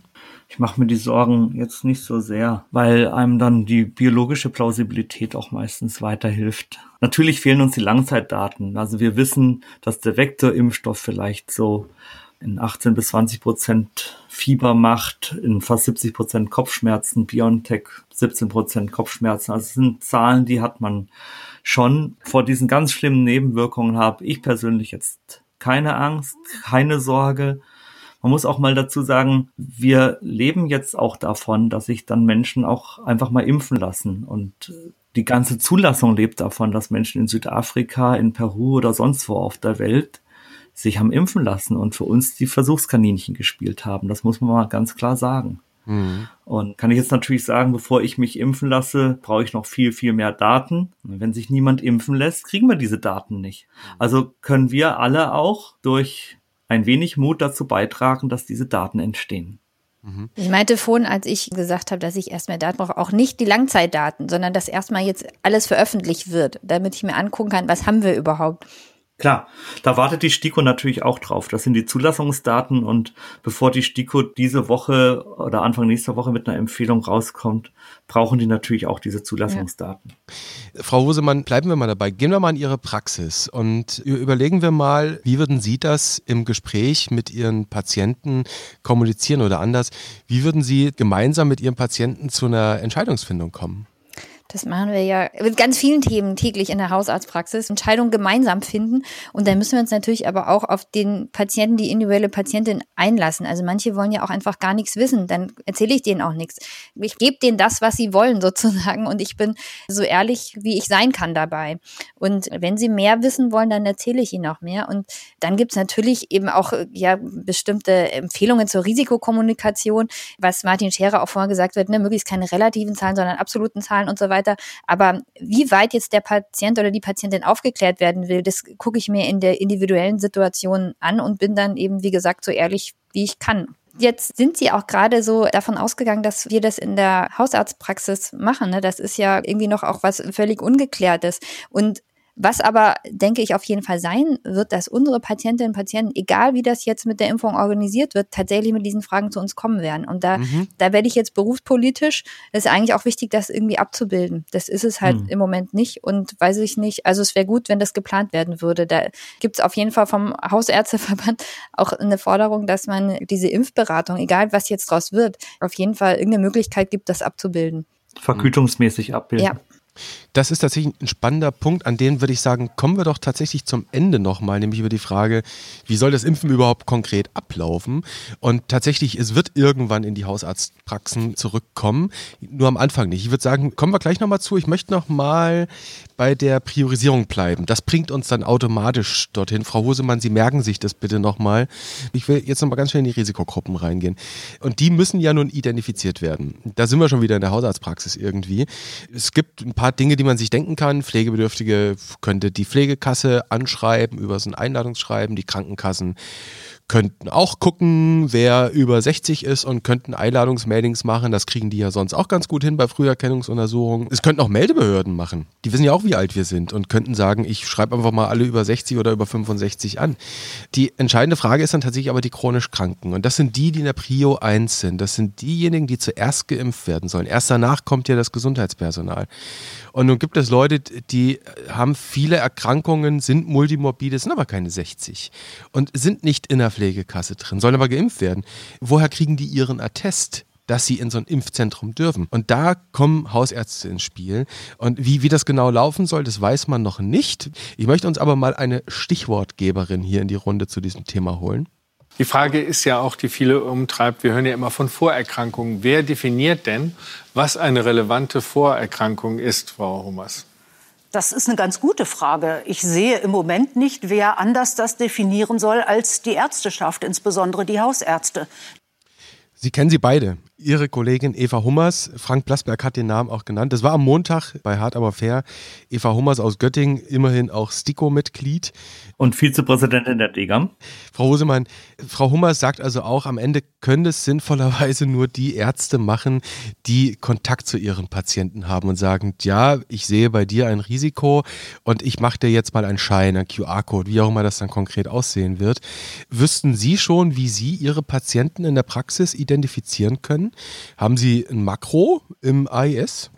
A: Ich mache mir die Sorgen jetzt nicht so sehr, weil einem dann die biologische Plausibilität auch meistens weiterhilft. Natürlich fehlen uns die Langzeitdaten. Also wir wissen, dass der Vektorimpfstoff vielleicht so in 18 bis 20 Prozent Fieber macht, in fast 70 Prozent Kopfschmerzen, BioNTech 17 Prozent Kopfschmerzen. Also sind Zahlen, die hat man schon. Vor diesen ganz schlimmen Nebenwirkungen habe ich persönlich jetzt keine Angst, keine Sorge. Man muss auch mal dazu sagen, wir leben jetzt auch davon, dass sich dann Menschen auch einfach mal impfen lassen. Und die ganze Zulassung lebt davon, dass Menschen in Südafrika, in Peru oder sonst wo auf der Welt sich haben impfen lassen und für uns die Versuchskaninchen gespielt haben. Das muss man mal ganz klar sagen. Mhm. Und kann ich jetzt natürlich sagen, bevor ich mich impfen lasse, brauche ich noch viel, viel mehr Daten. Und wenn sich niemand impfen lässt, kriegen wir diese Daten nicht. Also können wir alle auch durch ein wenig Mut dazu beitragen, dass diese Daten entstehen.
C: Mhm. Ich meinte vorhin, als ich gesagt habe, dass ich erstmal Daten brauche, auch nicht die Langzeitdaten, sondern dass erstmal jetzt alles veröffentlicht wird, damit ich mir angucken kann, was haben wir überhaupt.
A: Klar, da wartet die STIKO natürlich auch drauf. Das sind die Zulassungsdaten und bevor die STIKO diese Woche oder Anfang nächster Woche mit einer Empfehlung rauskommt, brauchen die natürlich auch diese Zulassungsdaten.
B: Ja. Frau Hosemann, bleiben wir mal dabei. Gehen wir mal in Ihre Praxis und überlegen wir mal, wie würden Sie das im Gespräch mit Ihren Patienten kommunizieren oder anders? Wie würden Sie gemeinsam mit Ihren Patienten zu einer Entscheidungsfindung kommen?
C: Das machen wir ja mit ganz vielen Themen täglich in der Hausarztpraxis. Entscheidungen gemeinsam finden. Und dann müssen wir uns natürlich aber auch auf den Patienten, die individuelle Patientin einlassen. Also manche wollen ja auch einfach gar nichts wissen. Dann erzähle ich denen auch nichts. Ich gebe denen das, was sie wollen sozusagen. Und ich bin so ehrlich, wie ich sein kann dabei. Und wenn sie mehr wissen wollen, dann erzähle ich ihnen auch mehr. Und dann gibt es natürlich eben auch ja bestimmte Empfehlungen zur Risikokommunikation, was Martin Scherer auch vorher gesagt wird, ne, möglichst keine relativen Zahlen, sondern absoluten Zahlen und so weiter weiter. Aber wie weit jetzt der Patient oder die Patientin aufgeklärt werden will, das gucke ich mir in der individuellen Situation an und bin dann eben, wie gesagt, so ehrlich, wie ich kann. Jetzt sind Sie auch gerade so davon ausgegangen, dass wir das in der Hausarztpraxis machen. Ne? Das ist ja irgendwie noch auch was völlig Ungeklärtes. Und was aber, denke ich, auf jeden Fall sein wird, dass unsere Patientinnen und Patienten, egal wie das jetzt mit der Impfung organisiert wird, tatsächlich mit diesen Fragen zu uns kommen werden. Und da, mhm. da werde ich jetzt berufspolitisch, ist eigentlich auch wichtig, das irgendwie abzubilden. Das ist es halt mhm. im Moment nicht und weiß ich nicht. Also es wäre gut, wenn das geplant werden würde. Da gibt es auf jeden Fall vom Hausärzteverband auch eine Forderung, dass man diese Impfberatung, egal was jetzt draus wird, auf jeden Fall irgendeine Möglichkeit gibt, das abzubilden.
A: Vergütungsmäßig abbilden.
C: Ja.
B: Das ist tatsächlich ein spannender Punkt, an den würde ich sagen, kommen wir doch tatsächlich zum Ende nochmal, nämlich über die Frage, wie soll das Impfen überhaupt konkret ablaufen? Und tatsächlich, es wird irgendwann in die Hausarztpraxen zurückkommen, nur am Anfang nicht. Ich würde sagen, kommen wir gleich nochmal zu. Ich möchte nochmal bei der Priorisierung bleiben. Das bringt uns dann automatisch dorthin. Frau Hosemann, Sie merken sich das bitte nochmal. Ich will jetzt nochmal ganz schnell in die Risikogruppen reingehen. Und die müssen ja nun identifiziert werden. Da sind wir schon wieder in der Hausarztpraxis irgendwie. Es gibt ein paar Dinge, die man sich denken kann. Pflegebedürftige könnte die Pflegekasse anschreiben über so ein Einladungsschreiben, die Krankenkassen könnten auch gucken, wer über 60 ist und könnten Einladungsmailings machen. Das kriegen die ja sonst auch ganz gut hin bei Früherkennungsuntersuchungen. Es könnten auch Meldebehörden machen. Die wissen ja auch, wie alt wir sind und könnten sagen, ich schreibe einfach mal alle über 60 oder über 65 an. Die entscheidende Frage ist dann tatsächlich aber die chronisch Kranken. Und das sind die, die in der Prio 1 sind. Das sind diejenigen, die zuerst geimpft werden sollen. Erst danach kommt ja das Gesundheitspersonal. Und nun gibt es Leute, die haben viele Erkrankungen, sind multimorbide, sind aber keine 60 und sind nicht in der Pflegekasse drin, sollen aber geimpft werden. Woher kriegen die ihren Attest? dass sie in so ein Impfzentrum dürfen. Und da kommen Hausärzte ins Spiel. Und wie, wie das genau laufen soll, das weiß man noch nicht. Ich möchte uns aber mal eine Stichwortgeberin hier in die Runde zu diesem Thema holen.
D: Die Frage ist ja auch, die viele umtreibt, wir hören ja immer von Vorerkrankungen. Wer definiert denn, was eine relevante Vorerkrankung ist, Frau Hummers?
E: Das ist eine ganz gute Frage. Ich sehe im Moment nicht, wer anders das definieren soll als die Ärzteschaft, insbesondere die Hausärzte.
B: Sie kennen sie beide. Ihre Kollegin Eva Hummers, Frank Blasberg hat den Namen auch genannt. Das war am Montag bei Hart aber fair. Eva Hummers aus Göttingen, immerhin auch STIKO-Mitglied.
A: Und Vizepräsidentin der DEGAM.
B: Frau Hosemann, Frau Hummers sagt also auch, am Ende können es sinnvollerweise nur die Ärzte machen, die Kontakt zu ihren Patienten haben und sagen, ja, ich sehe bei dir ein Risiko und ich mache dir jetzt mal einen Schein, einen QR-Code, wie auch immer das dann konkret aussehen wird. Wüssten Sie schon, wie Sie Ihre Patienten in der Praxis identifizieren können? Haben Sie ein Makro im AIS?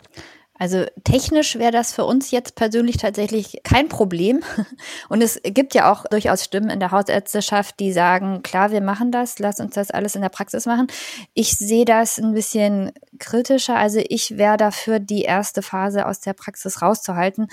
C: Also technisch wäre das für uns jetzt persönlich tatsächlich kein Problem. Und es gibt ja auch durchaus Stimmen in der Hausärzteschaft, die sagen, klar, wir machen das, lass uns das alles in der Praxis machen. Ich sehe das ein bisschen kritischer. Also ich wäre dafür, die erste Phase aus der Praxis rauszuhalten,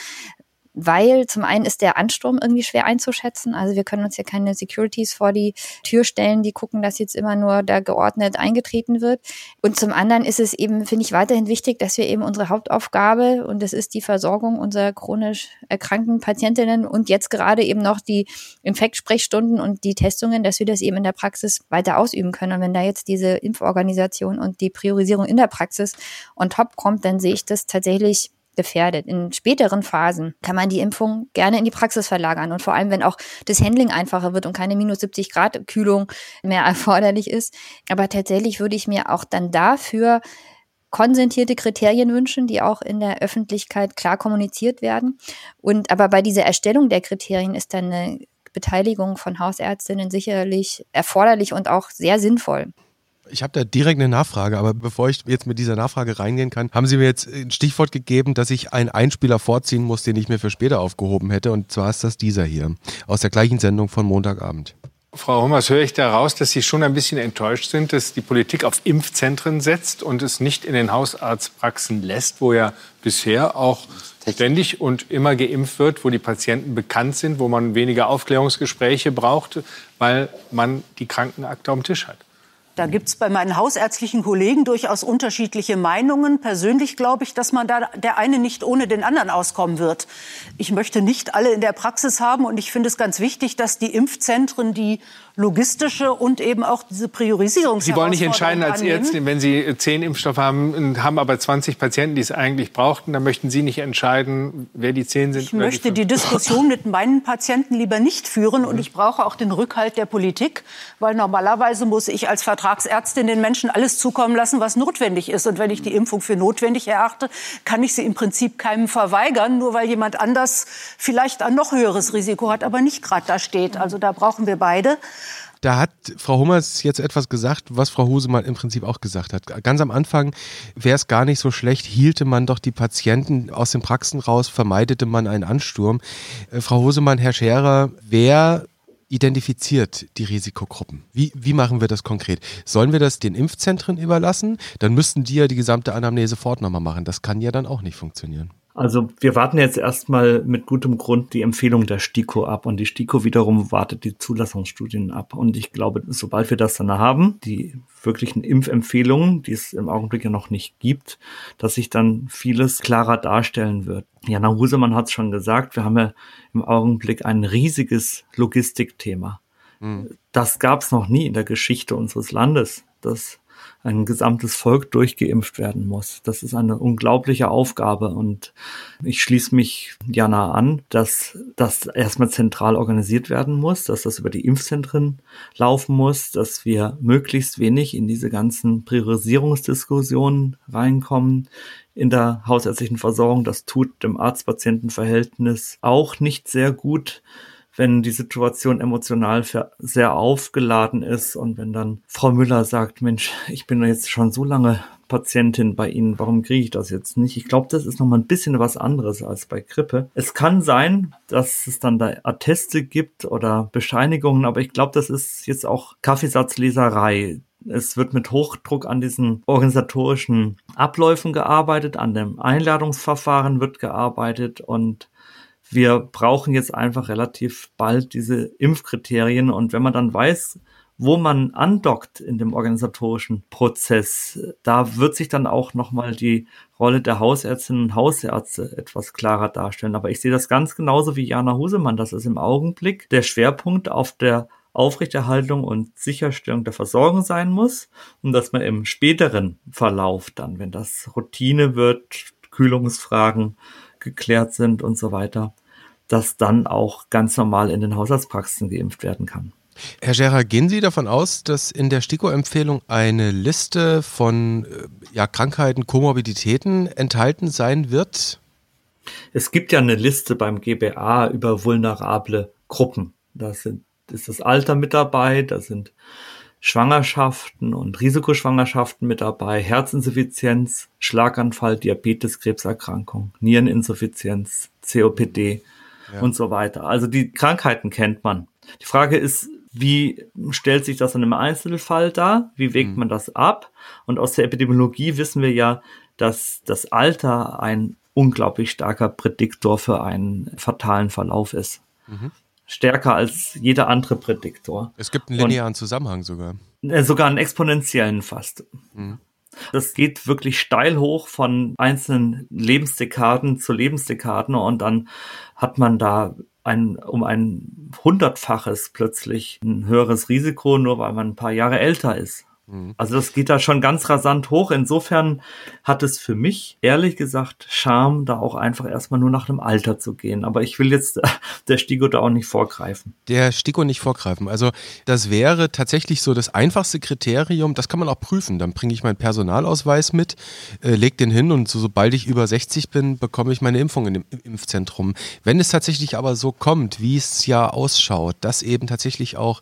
C: weil zum einen ist der Ansturm irgendwie schwer einzuschätzen. Also wir können uns ja keine Securities vor die Tür stellen, die gucken, dass jetzt immer nur da geordnet eingetreten wird. Und zum anderen ist es eben, finde ich, weiterhin wichtig, dass wir eben unsere Hauptaufgabe, und das ist die Versorgung unserer chronisch erkrankten Patientinnen und jetzt gerade eben noch die Infektsprechstunden und die Testungen, dass wir das eben in der Praxis weiter ausüben können. Und wenn da jetzt diese Impforganisation und die Priorisierung in der Praxis on top kommt, dann sehe ich das tatsächlich gefährdet. In späteren Phasen kann man die Impfung gerne in die Praxis verlagern und vor allem, wenn auch das Handling einfacher wird und keine minus 70 Grad Kühlung mehr erforderlich ist. Aber tatsächlich würde ich mir auch dann dafür konsentierte Kriterien wünschen, die auch in der Öffentlichkeit klar kommuniziert werden. Und aber bei dieser Erstellung der Kriterien ist dann eine Beteiligung von Hausärztinnen sicherlich erforderlich und auch sehr sinnvoll.
B: Ich habe da direkt eine Nachfrage, aber bevor ich jetzt mit dieser Nachfrage reingehen kann, haben Sie mir jetzt ein Stichwort gegeben, dass ich einen Einspieler vorziehen muss, den ich mir für später aufgehoben hätte. Und zwar ist das dieser hier aus der gleichen Sendung von Montagabend.
D: Frau Hummers, höre ich daraus, dass Sie schon ein bisschen enttäuscht sind, dass die Politik auf Impfzentren setzt und es nicht in den Hausarztpraxen lässt, wo ja bisher auch ständig und immer geimpft wird, wo die Patienten bekannt sind, wo man weniger Aufklärungsgespräche braucht, weil man die Krankenakte auf dem Tisch hat.
E: Da gibt es bei meinen hausärztlichen Kollegen durchaus unterschiedliche Meinungen. Persönlich glaube ich, dass man da der eine nicht ohne den anderen auskommen wird. Ich möchte nicht alle in der Praxis haben und ich finde es ganz wichtig, dass die Impfzentren, die logistische und eben auch diese Priorisierung.
D: Sie wollen nicht entscheiden als Ärztin, wenn Sie zehn Impfstoffe haben, haben aber 20 Patienten, die es eigentlich brauchten, dann möchten Sie nicht entscheiden, wer die zehn sind.
E: Ich möchte die, die Diskussion mit meinen Patienten lieber nicht führen und ich brauche auch den Rückhalt der Politik, weil normalerweise muss ich als Vertragsärztin den Menschen alles zukommen lassen, was notwendig ist. Und wenn ich die Impfung für notwendig erachte, kann ich sie im Prinzip keinem verweigern, nur weil jemand anders vielleicht ein noch höheres Risiko hat, aber nicht gerade da steht. Also da brauchen wir beide.
B: Da hat Frau Hummers jetzt etwas gesagt, was Frau Husemann im Prinzip auch gesagt hat. Ganz am Anfang wäre es gar nicht so schlecht, hielte man doch die Patienten aus den Praxen raus, vermeidete man einen Ansturm. Äh, Frau Husemann, Herr Scherer, wer identifiziert die Risikogruppen? Wie, wie machen wir das konkret? Sollen wir das den Impfzentren überlassen? Dann müssten die ja die gesamte Anamnese fort nochmal machen. Das kann ja dann auch nicht funktionieren.
A: Also wir warten jetzt erstmal mit gutem Grund die Empfehlung der STIKO ab und die STIKO wiederum wartet die Zulassungsstudien ab. Und ich glaube, sobald wir das dann haben, die wirklichen Impfempfehlungen, die es im Augenblick ja noch nicht gibt, dass sich dann vieles klarer darstellen wird. Jana Husemann hat es schon gesagt, wir haben ja im Augenblick ein riesiges Logistikthema. Mhm. Das gab es noch nie in der Geschichte unseres Landes. Das ein gesamtes Volk durchgeimpft werden muss. Das ist eine unglaubliche Aufgabe und ich schließe mich Jana an, dass das erstmal zentral organisiert werden muss, dass das über die Impfzentren laufen muss, dass wir möglichst wenig in diese ganzen Priorisierungsdiskussionen reinkommen in der hausärztlichen Versorgung. Das tut dem Arzt-Patienten-Verhältnis auch nicht sehr gut wenn die Situation emotional sehr aufgeladen ist und wenn dann Frau Müller sagt, Mensch, ich bin jetzt schon so lange Patientin bei Ihnen, warum kriege ich das jetzt nicht? Ich glaube, das ist nochmal ein bisschen was anderes als bei Grippe. Es kann sein, dass es dann da Atteste gibt oder Bescheinigungen, aber ich glaube, das ist jetzt auch Kaffeesatzleserei. Es wird mit Hochdruck an diesen organisatorischen Abläufen gearbeitet, an dem Einladungsverfahren wird gearbeitet und wir brauchen jetzt einfach relativ bald diese Impfkriterien und wenn man dann weiß, wo man andockt in dem organisatorischen Prozess, da wird sich dann auch nochmal die Rolle der Hausärztinnen und Hausärzte etwas klarer darstellen. Aber ich sehe das ganz genauso wie Jana Husemann. Das ist im Augenblick der Schwerpunkt auf der Aufrechterhaltung und Sicherstellung der Versorgung sein muss und dass man im späteren Verlauf dann, wenn das Routine wird, Kühlungsfragen geklärt sind und so weiter, dass dann auch ganz normal in den Hausarztpraxen geimpft werden kann.
B: Herr Scherer, gehen Sie davon aus, dass in der STIKO-Empfehlung eine Liste von äh, ja, Krankheiten, Komorbiditäten enthalten sein wird?
A: Es gibt ja eine Liste beim GBA über vulnerable Gruppen. Da sind, ist das Alter mit dabei, da sind Schwangerschaften und Risikoschwangerschaften mit dabei, Herzinsuffizienz, Schlaganfall, Diabetes, Krebserkrankung, Niereninsuffizienz, COPD, ja. und so weiter. Also die Krankheiten kennt man. Die Frage ist, wie stellt sich das in einem Einzelfall dar? Wie wägt mhm. man das ab? Und aus der Epidemiologie wissen wir ja, dass das Alter ein unglaublich starker Prädiktor für einen fatalen Verlauf ist. Mhm. Stärker als jeder andere Prädiktor.
B: Es gibt einen linearen Und, Zusammenhang sogar.
A: Äh, sogar einen exponentiellen fast. Mhm. Das geht wirklich steil hoch von einzelnen Lebensdekaden zu Lebensdekaden und dann hat man da ein, um ein hundertfaches plötzlich ein höheres Risiko, nur weil man ein paar Jahre älter ist. Mhm. Also das geht da schon ganz rasant hoch. Insofern hat es für mich ehrlich gesagt Charme, da auch einfach erstmal nur nach dem Alter zu gehen. Aber ich will jetzt der Stigo da auch nicht vorgreifen.
B: Der Stigo nicht vorgreifen. Also das wäre tatsächlich so das einfachste Kriterium. Das kann man auch prüfen. Dann bringe ich meinen Personalausweis mit, äh, leg den hin und so, sobald ich über 60 bin, bekomme ich meine Impfung in dem Impfzentrum. Wenn es tatsächlich aber so kommt, wie es ja ausschaut, dass eben tatsächlich auch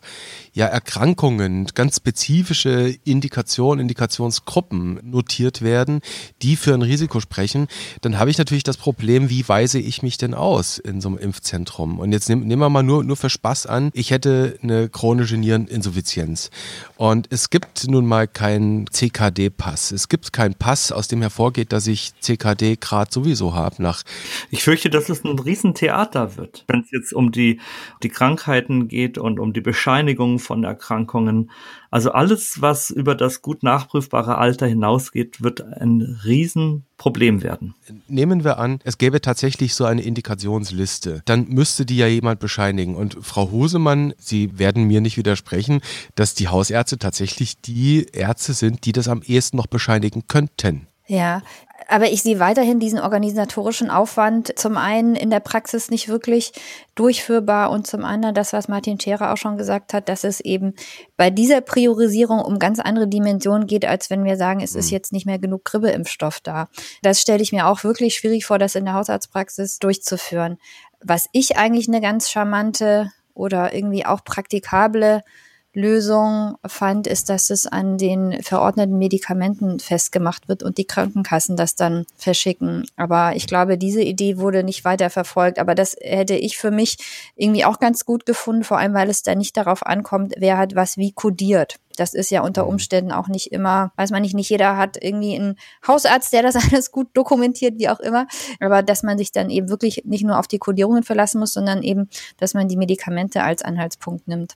B: ja Erkrankungen, ganz spezifische Indikationen, Indikationsgruppen notiert werden, die für ein Risiko sprechen, dann habe ich natürlich das Problem, wie weise ich mich denn aus in so einem Impfzentrum? Und jetzt nehmen, wir mal nur, nur für Spaß an, ich hätte eine chronische Niereninsuffizienz. Und es gibt nun mal keinen CKD-Pass. Es gibt keinen Pass, aus dem hervorgeht, dass ich CKD gerade sowieso habe. Nach
A: ich fürchte, dass es ein Riesentheater wird, wenn es jetzt um die, die Krankheiten geht und um die Bescheinigung von Erkrankungen. Also alles, was über das gut nachprüfbare Alter hinausgeht, wird ein Riesenproblem werden.
B: Nehmen wir an, es gäbe tatsächlich so eine Indikationsliste. Dann müsste die ja jemand bescheinigen. Und Frau Husemann, Sie werden mir nicht widersprechen, dass die Hausärzte tatsächlich die Ärzte sind, die das am ehesten noch bescheinigen könnten.
C: Ja, aber ich sehe weiterhin diesen organisatorischen Aufwand zum einen in der Praxis nicht wirklich durchführbar und zum anderen das, was Martin Scherer auch schon gesagt hat, dass es eben bei dieser Priorisierung um ganz andere Dimensionen geht, als wenn wir sagen, es ist mhm. jetzt nicht mehr genug Grippeimpfstoff da. Das stelle ich mir auch wirklich schwierig vor, das in der Hausarztpraxis durchzuführen. Was ich eigentlich eine ganz charmante oder irgendwie auch praktikable Lösung fand, ist, dass es an den verordneten Medikamenten festgemacht wird und die Krankenkassen das dann verschicken. Aber ich glaube, diese Idee wurde nicht weiter verfolgt. Aber das hätte ich für mich irgendwie auch ganz gut gefunden, vor allem weil es da nicht darauf ankommt, wer hat was wie kodiert. Das ist ja unter mhm. Umständen auch nicht immer, weiß man nicht, nicht jeder hat irgendwie einen Hausarzt, der das alles gut dokumentiert, wie auch immer. Aber dass man sich dann eben wirklich nicht nur auf die Kodierungen verlassen muss, sondern eben, dass man die Medikamente als Anhaltspunkt nimmt.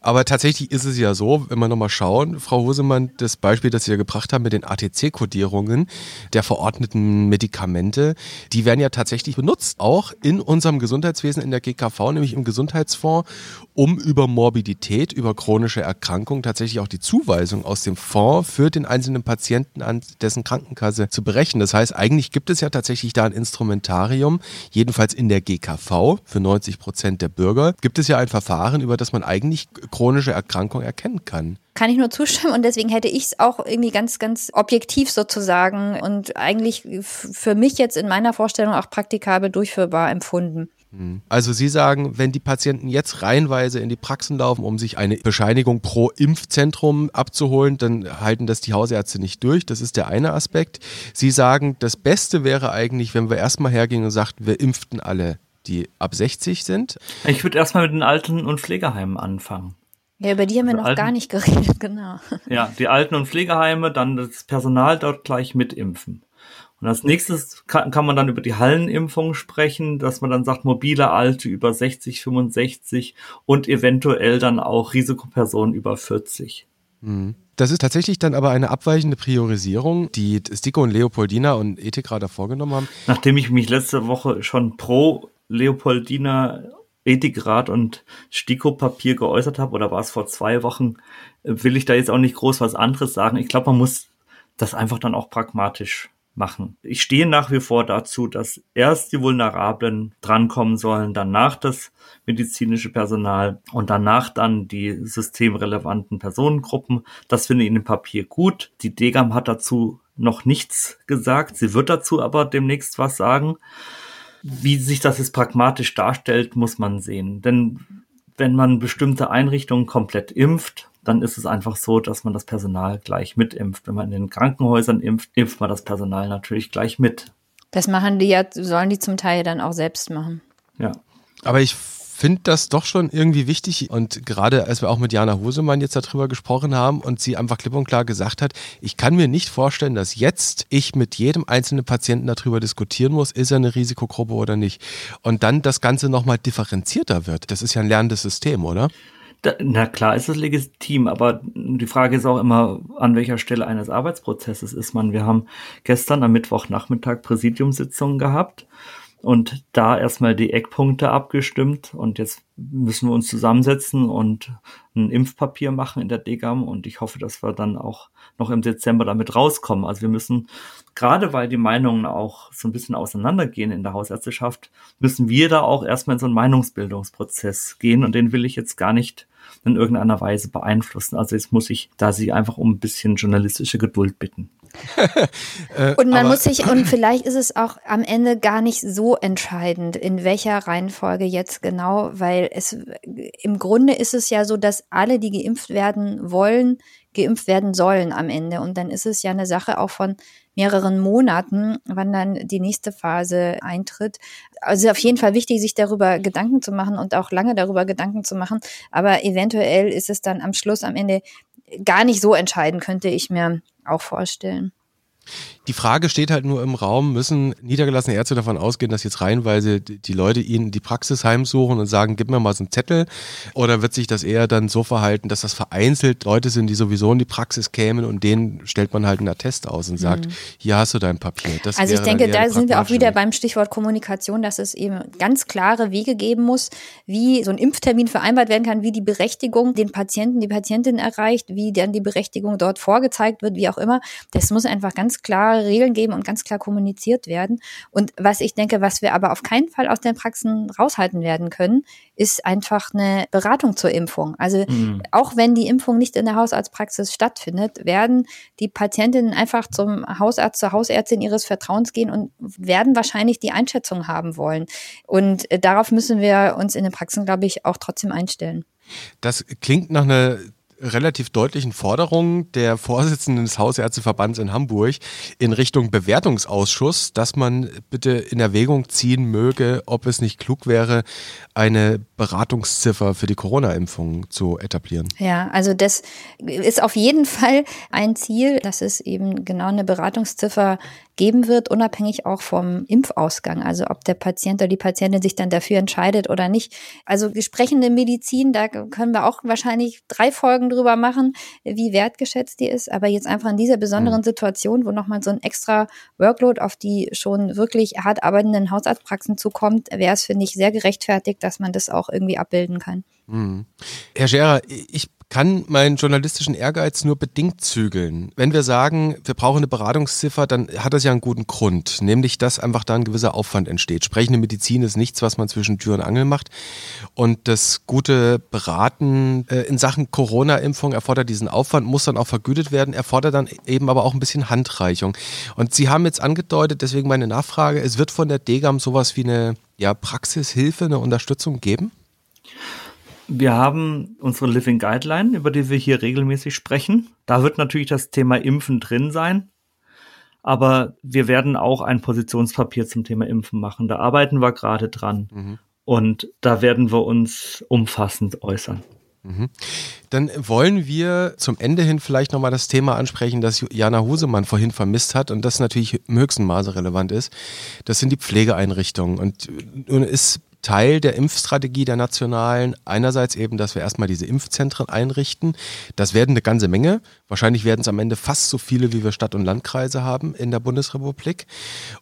B: Aber tatsächlich ist es ja so, wenn wir nochmal schauen, Frau Hosemann, das Beispiel, das Sie ja gebracht haben mit den ATC-Kodierungen der verordneten Medikamente, die werden ja tatsächlich benutzt, auch in unserem Gesundheitswesen, in der GKV, nämlich im Gesundheitsfonds, um über Morbidität, über chronische Erkrankungen tatsächlich auch die Zuweisung aus dem Fonds für den einzelnen Patienten an dessen Krankenkasse zu berechnen. Das heißt, eigentlich gibt es ja tatsächlich da ein Instrumentarium, jedenfalls in der GKV für 90 Prozent der Bürger, gibt es ja ein Verfahren, über das man eigentlich nicht chronische Erkrankung erkennen kann.
C: Kann ich nur zustimmen und deswegen hätte ich es auch irgendwie ganz, ganz objektiv sozusagen und eigentlich für mich jetzt in meiner Vorstellung auch praktikabel durchführbar empfunden.
B: Hm. Also Sie sagen, wenn die Patienten jetzt reihenweise in die Praxen laufen, um sich eine Bescheinigung pro Impfzentrum abzuholen, dann halten das die Hausärzte nicht durch. Das ist der eine Aspekt. Sie sagen, das Beste wäre eigentlich, wenn wir erstmal hergingen und sagten, wir impften alle die ab 60 sind.
A: Ich würde erstmal mit den Alten- und Pflegeheimen anfangen.
C: Ja, über die haben wir noch Alten, gar nicht geredet, genau.
A: Ja, die Alten- und Pflegeheime, dann das Personal dort gleich mitimpfen. Und als nächstes kann, kann man dann über die Hallenimpfung sprechen, dass man dann sagt, mobile Alte über 60, 65 und eventuell dann auch Risikopersonen über 40.
B: Mhm. Das ist tatsächlich dann aber eine abweichende Priorisierung, die Stico und Leopoldina und Ethik gerade vorgenommen haben.
A: Nachdem ich mich letzte Woche schon pro Leopoldina Ethikrat und Stiko-Papier geäußert habe, oder war es vor zwei Wochen, will ich da jetzt auch nicht groß was anderes sagen. Ich glaube, man muss das einfach dann auch pragmatisch machen. Ich stehe nach wie vor dazu, dass erst die Vulnerablen drankommen sollen, danach das medizinische Personal und danach dann die systemrelevanten Personengruppen. Das finde ich in dem Papier gut. Die Degam hat dazu noch nichts gesagt. Sie wird dazu aber demnächst was sagen. Wie sich das jetzt pragmatisch darstellt, muss man sehen. Denn wenn man bestimmte Einrichtungen komplett impft, dann ist es einfach so, dass man das Personal gleich mitimpft. Wenn man in den Krankenhäusern impft, impft man das Personal natürlich gleich mit.
C: Das machen die ja, sollen die zum Teil dann auch selbst machen.
A: Ja.
B: Aber ich finde das doch schon irgendwie wichtig und gerade als wir auch mit Jana Hosemann jetzt darüber gesprochen haben und sie einfach klipp und klar gesagt hat, ich kann mir nicht vorstellen, dass jetzt ich mit jedem einzelnen Patienten darüber diskutieren muss, ist er eine Risikogruppe oder nicht. Und dann das Ganze nochmal differenzierter wird. Das ist ja ein lernendes System, oder?
A: Na klar ist es legitim, aber die Frage ist auch immer, an welcher Stelle eines Arbeitsprozesses ist man. Wir haben gestern am Mittwochnachmittag Präsidiumssitzungen gehabt und da erstmal die Eckpunkte abgestimmt. Und jetzt müssen wir uns zusammensetzen und ein Impfpapier machen in der DGAM und ich hoffe, dass wir dann auch noch im Dezember damit rauskommen. Also wir müssen, gerade weil die Meinungen auch so ein bisschen auseinandergehen in der Hausärzteschaft, müssen wir da auch erstmal in so einen Meinungsbildungsprozess gehen. Und den will ich jetzt gar nicht in irgendeiner Weise beeinflussen. Also jetzt muss ich da Sie einfach um ein bisschen journalistische Geduld bitten.
C: Äh, und man muss sich, und vielleicht ist es auch am Ende gar nicht so entscheidend, in welcher Reihenfolge jetzt genau, weil es im Grunde ist es ja so, dass alle, die geimpft werden wollen, geimpft werden sollen am Ende. Und dann ist es ja eine Sache auch von mehreren Monaten, wann dann die nächste Phase eintritt. Also auf jeden Fall wichtig, sich darüber Gedanken zu machen und auch lange darüber Gedanken zu machen. Aber eventuell ist es dann am Schluss, am Ende gar nicht so entscheidend, könnte ich mir auch vorstellen.
B: Die Frage steht halt nur im Raum, müssen niedergelassene Ärzte davon ausgehen, dass jetzt reihenweise die Leute ihnen die Praxis heimsuchen und sagen, gib mir mal so einen Zettel? Oder wird sich das eher dann so verhalten, dass das vereinzelt Leute sind, die sowieso in die Praxis kämen und denen stellt man halt einen Attest aus und sagt, mhm. hier hast du dein Papier.
C: Das also ich denke, da sind wir auch wieder beim Stichwort Kommunikation, dass es eben ganz klare Wege geben muss, wie so ein Impftermin vereinbart werden kann, wie die Berechtigung den Patienten, die Patientin erreicht, wie dann die Berechtigung dort vorgezeigt wird, wie auch immer. Das muss einfach ganz klare Regeln geben und ganz klar kommuniziert werden. Und was ich denke, was wir aber auf keinen Fall aus den Praxen raushalten werden können, ist einfach eine Beratung zur Impfung. Also mhm. auch wenn die Impfung nicht in der Hausarztpraxis stattfindet, werden die Patientinnen einfach zum Hausarzt, zur Hausärztin ihres Vertrauens gehen und werden wahrscheinlich die Einschätzung haben wollen. Und äh, darauf müssen wir uns in den Praxen, glaube ich, auch trotzdem einstellen.
B: Das klingt nach einer relativ deutlichen Forderungen der Vorsitzenden des Hausärzteverbands in Hamburg in Richtung Bewertungsausschuss, dass man bitte in Erwägung ziehen möge, ob es nicht klug wäre, eine Beratungsziffer für die Corona-Impfung zu etablieren.
C: Ja, also das ist auf jeden Fall ein Ziel, dass es eben genau eine Beratungsziffer geben wird, unabhängig auch vom Impfausgang. Also ob der Patient oder die Patientin sich dann dafür entscheidet oder nicht. Also die sprechende Medizin, da können wir auch wahrscheinlich drei Folgen drüber machen, wie wertgeschätzt die ist. Aber jetzt einfach in dieser besonderen mhm. Situation, wo nochmal so ein extra Workload auf die schon wirklich hart arbeitenden Hausarztpraxen zukommt, wäre es, finde ich, sehr gerechtfertigt, dass man das auch irgendwie abbilden kann.
B: Mhm. Herr Scherer, ich kann meinen journalistischen Ehrgeiz nur bedingt zügeln. Wenn wir sagen, wir brauchen eine Beratungsziffer, dann hat das ja einen guten Grund, nämlich dass einfach da ein gewisser Aufwand entsteht. Sprechende Medizin ist nichts, was man zwischen Tür und Angel macht. Und das gute Beraten äh, in Sachen Corona-Impfung erfordert diesen Aufwand, muss dann auch vergütet werden, erfordert dann eben aber auch ein bisschen Handreichung. Und Sie haben jetzt angedeutet, deswegen meine Nachfrage, es wird von der DGAM sowas wie eine ja, Praxishilfe, eine Unterstützung geben?
A: Wir haben unsere Living Guideline, über die wir hier regelmäßig sprechen. Da wird natürlich das Thema Impfen drin sein. Aber wir werden auch ein Positionspapier zum Thema Impfen machen. Da arbeiten wir gerade dran. Mhm. Und da werden wir uns umfassend äußern.
B: Mhm. Dann wollen wir zum Ende hin vielleicht nochmal das Thema ansprechen, das Jana Husemann vorhin vermisst hat und das natürlich im höchsten Maße relevant ist. Das sind die Pflegeeinrichtungen. Und nun ist Teil der Impfstrategie der nationalen einerseits eben, dass wir erstmal diese Impfzentren einrichten. Das werden eine ganze Menge. Wahrscheinlich werden es am Ende fast so viele, wie wir Stadt- und Landkreise haben in der Bundesrepublik.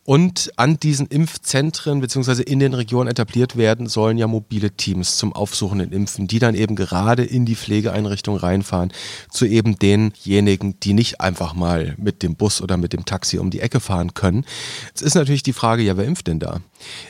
B: Und an diesen Impfzentren beziehungsweise in den Regionen etabliert werden sollen ja mobile Teams zum aufsuchenden Impfen, die dann eben gerade in die Pflegeeinrichtung reinfahren, zu eben denjenigen, die nicht einfach mal mit dem Bus oder mit dem Taxi um die Ecke fahren können. Jetzt ist natürlich die Frage, ja, wer impft denn da?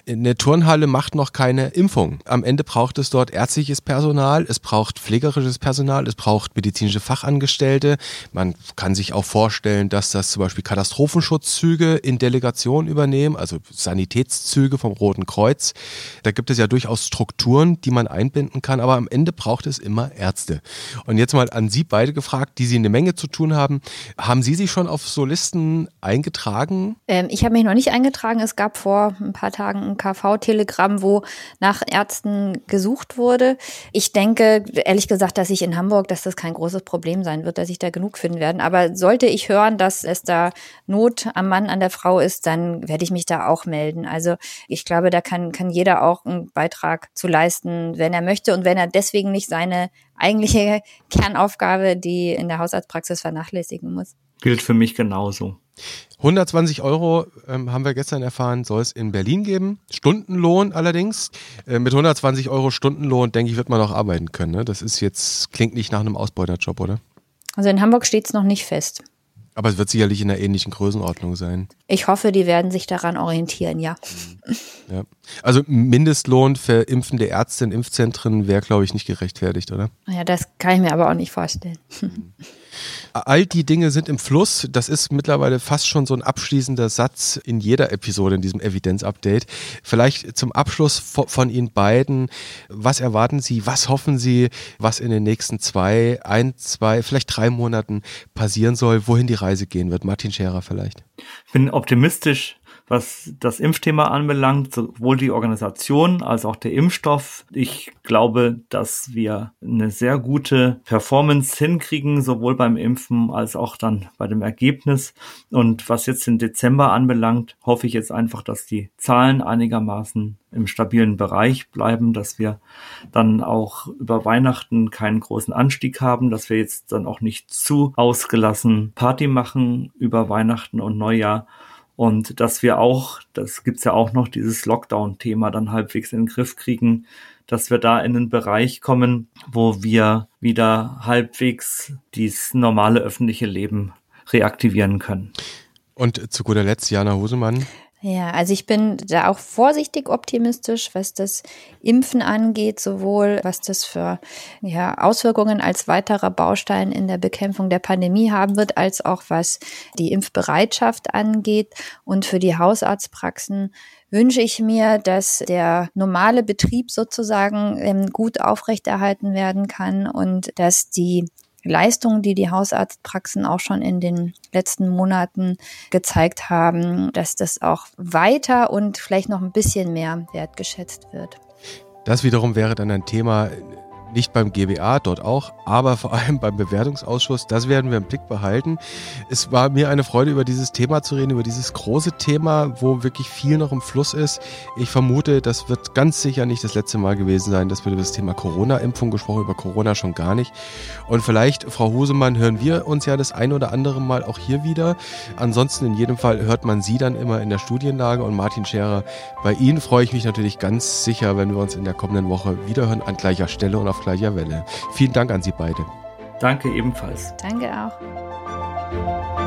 B: Eine Turnhalle macht noch keine Impfung. Am Ende braucht es dort ärztliches Personal, es braucht pflegerisches Personal, es braucht medizinische Fachangestellte. Man kann sich auch vorstellen, dass das zum Beispiel Katastrophenschutzzüge in Delegation übernehmen, also Sanitätszüge vom Roten Kreuz. Da gibt es ja durchaus Strukturen, die man einbinden kann, aber am Ende braucht es immer Ärzte. Und jetzt mal an Sie beide gefragt, die Sie eine Menge zu tun haben. Haben Sie sich schon auf so Listen eingetragen?
C: Ähm, ich habe mich noch nicht eingetragen. Es gab vor ein paar Tagen ein KV-Telegramm, wo nach Ärzten gesucht wurde. Ich denke, ehrlich gesagt, dass ich in Hamburg, dass das kein großes Problem sein wird, dass ich da genug finden werden. Aber sollte ich hören, dass es da Not am Mann, an der Frau ist, dann werde ich mich da auch melden. Also ich glaube, da kann, kann jeder auch einen Beitrag zu leisten, wenn er möchte und wenn er deswegen nicht seine eigentliche Kernaufgabe, die in der Hausarztpraxis vernachlässigen muss.
A: Gilt für mich genauso.
B: 120 Euro ähm, haben wir gestern erfahren, soll es in Berlin geben. Stundenlohn allerdings. Äh, mit 120 Euro Stundenlohn, denke ich, wird man auch arbeiten können. Ne? Das ist jetzt, klingt nicht nach einem Ausbeuterjob, oder?
C: Also in Hamburg steht es noch nicht fest.
B: Aber es wird sicherlich in einer ähnlichen Größenordnung sein.
C: Ich hoffe, die werden sich daran orientieren, ja.
B: ja. Also Mindestlohn für impfende Ärzte in Impfzentren wäre, glaube ich, nicht gerechtfertigt, oder?
C: Ja, das kann ich mir aber auch nicht vorstellen.
B: All die Dinge sind im Fluss. Das ist mittlerweile fast schon so ein abschließender Satz in jeder Episode in diesem Evidenz-Update. Vielleicht zum Abschluss von Ihnen beiden. Was erwarten Sie? Was hoffen Sie, was in den nächsten zwei, ein, zwei, vielleicht drei Monaten passieren soll? Wohin die Reise gehen wird? Martin Scherer vielleicht.
A: Ich bin optimistisch was das Impfthema anbelangt, sowohl die Organisation als auch der Impfstoff. Ich glaube, dass wir eine sehr gute Performance hinkriegen, sowohl beim Impfen als auch dann bei dem Ergebnis. Und was jetzt den Dezember anbelangt, hoffe ich jetzt einfach, dass die Zahlen einigermaßen im stabilen Bereich bleiben, dass wir dann auch über Weihnachten keinen großen Anstieg haben, dass wir jetzt dann auch nicht zu ausgelassen Party machen über Weihnachten und Neujahr und dass wir auch, das gibt's ja auch noch, dieses Lockdown-Thema dann halbwegs in den Griff kriegen, dass wir da in einen Bereich kommen, wo wir wieder halbwegs dieses normale öffentliche Leben reaktivieren können.
B: Und zu guter Letzt, Jana Hosemann.
C: Ja, also ich bin da auch vorsichtig optimistisch, was das Impfen angeht, sowohl was das für ja, Auswirkungen als weiterer Baustein in der Bekämpfung der Pandemie haben wird, als auch was die Impfbereitschaft angeht. Und für die Hausarztpraxen wünsche ich mir, dass der normale Betrieb sozusagen ähm, gut aufrechterhalten werden kann und dass die Leistungen, die die Hausarztpraxen auch schon in den letzten Monaten gezeigt haben, dass das auch weiter und vielleicht noch ein bisschen mehr wertgeschätzt wird.
B: Das wiederum wäre dann ein Thema nicht beim GBA, dort auch, aber vor allem beim Bewertungsausschuss. Das werden wir im Blick behalten. Es war mir eine Freude, über dieses Thema zu reden, über dieses große Thema, wo wirklich viel noch im Fluss ist. Ich vermute, das wird ganz sicher nicht das letzte Mal gewesen sein, dass wir über das Thema Corona-Impfung gesprochen, über Corona schon gar nicht. Und vielleicht, Frau Hosemann, hören wir uns ja das ein oder andere Mal auch hier wieder. Ansonsten in jedem Fall hört man Sie dann immer in der Studienlage und Martin Scherer. Bei Ihnen freue ich mich natürlich ganz sicher, wenn wir uns in der kommenden Woche wiederhören an gleicher Stelle und auf gleicher Welle. Vielen Dank an Sie beide.
A: Danke ebenfalls.
C: Danke auch.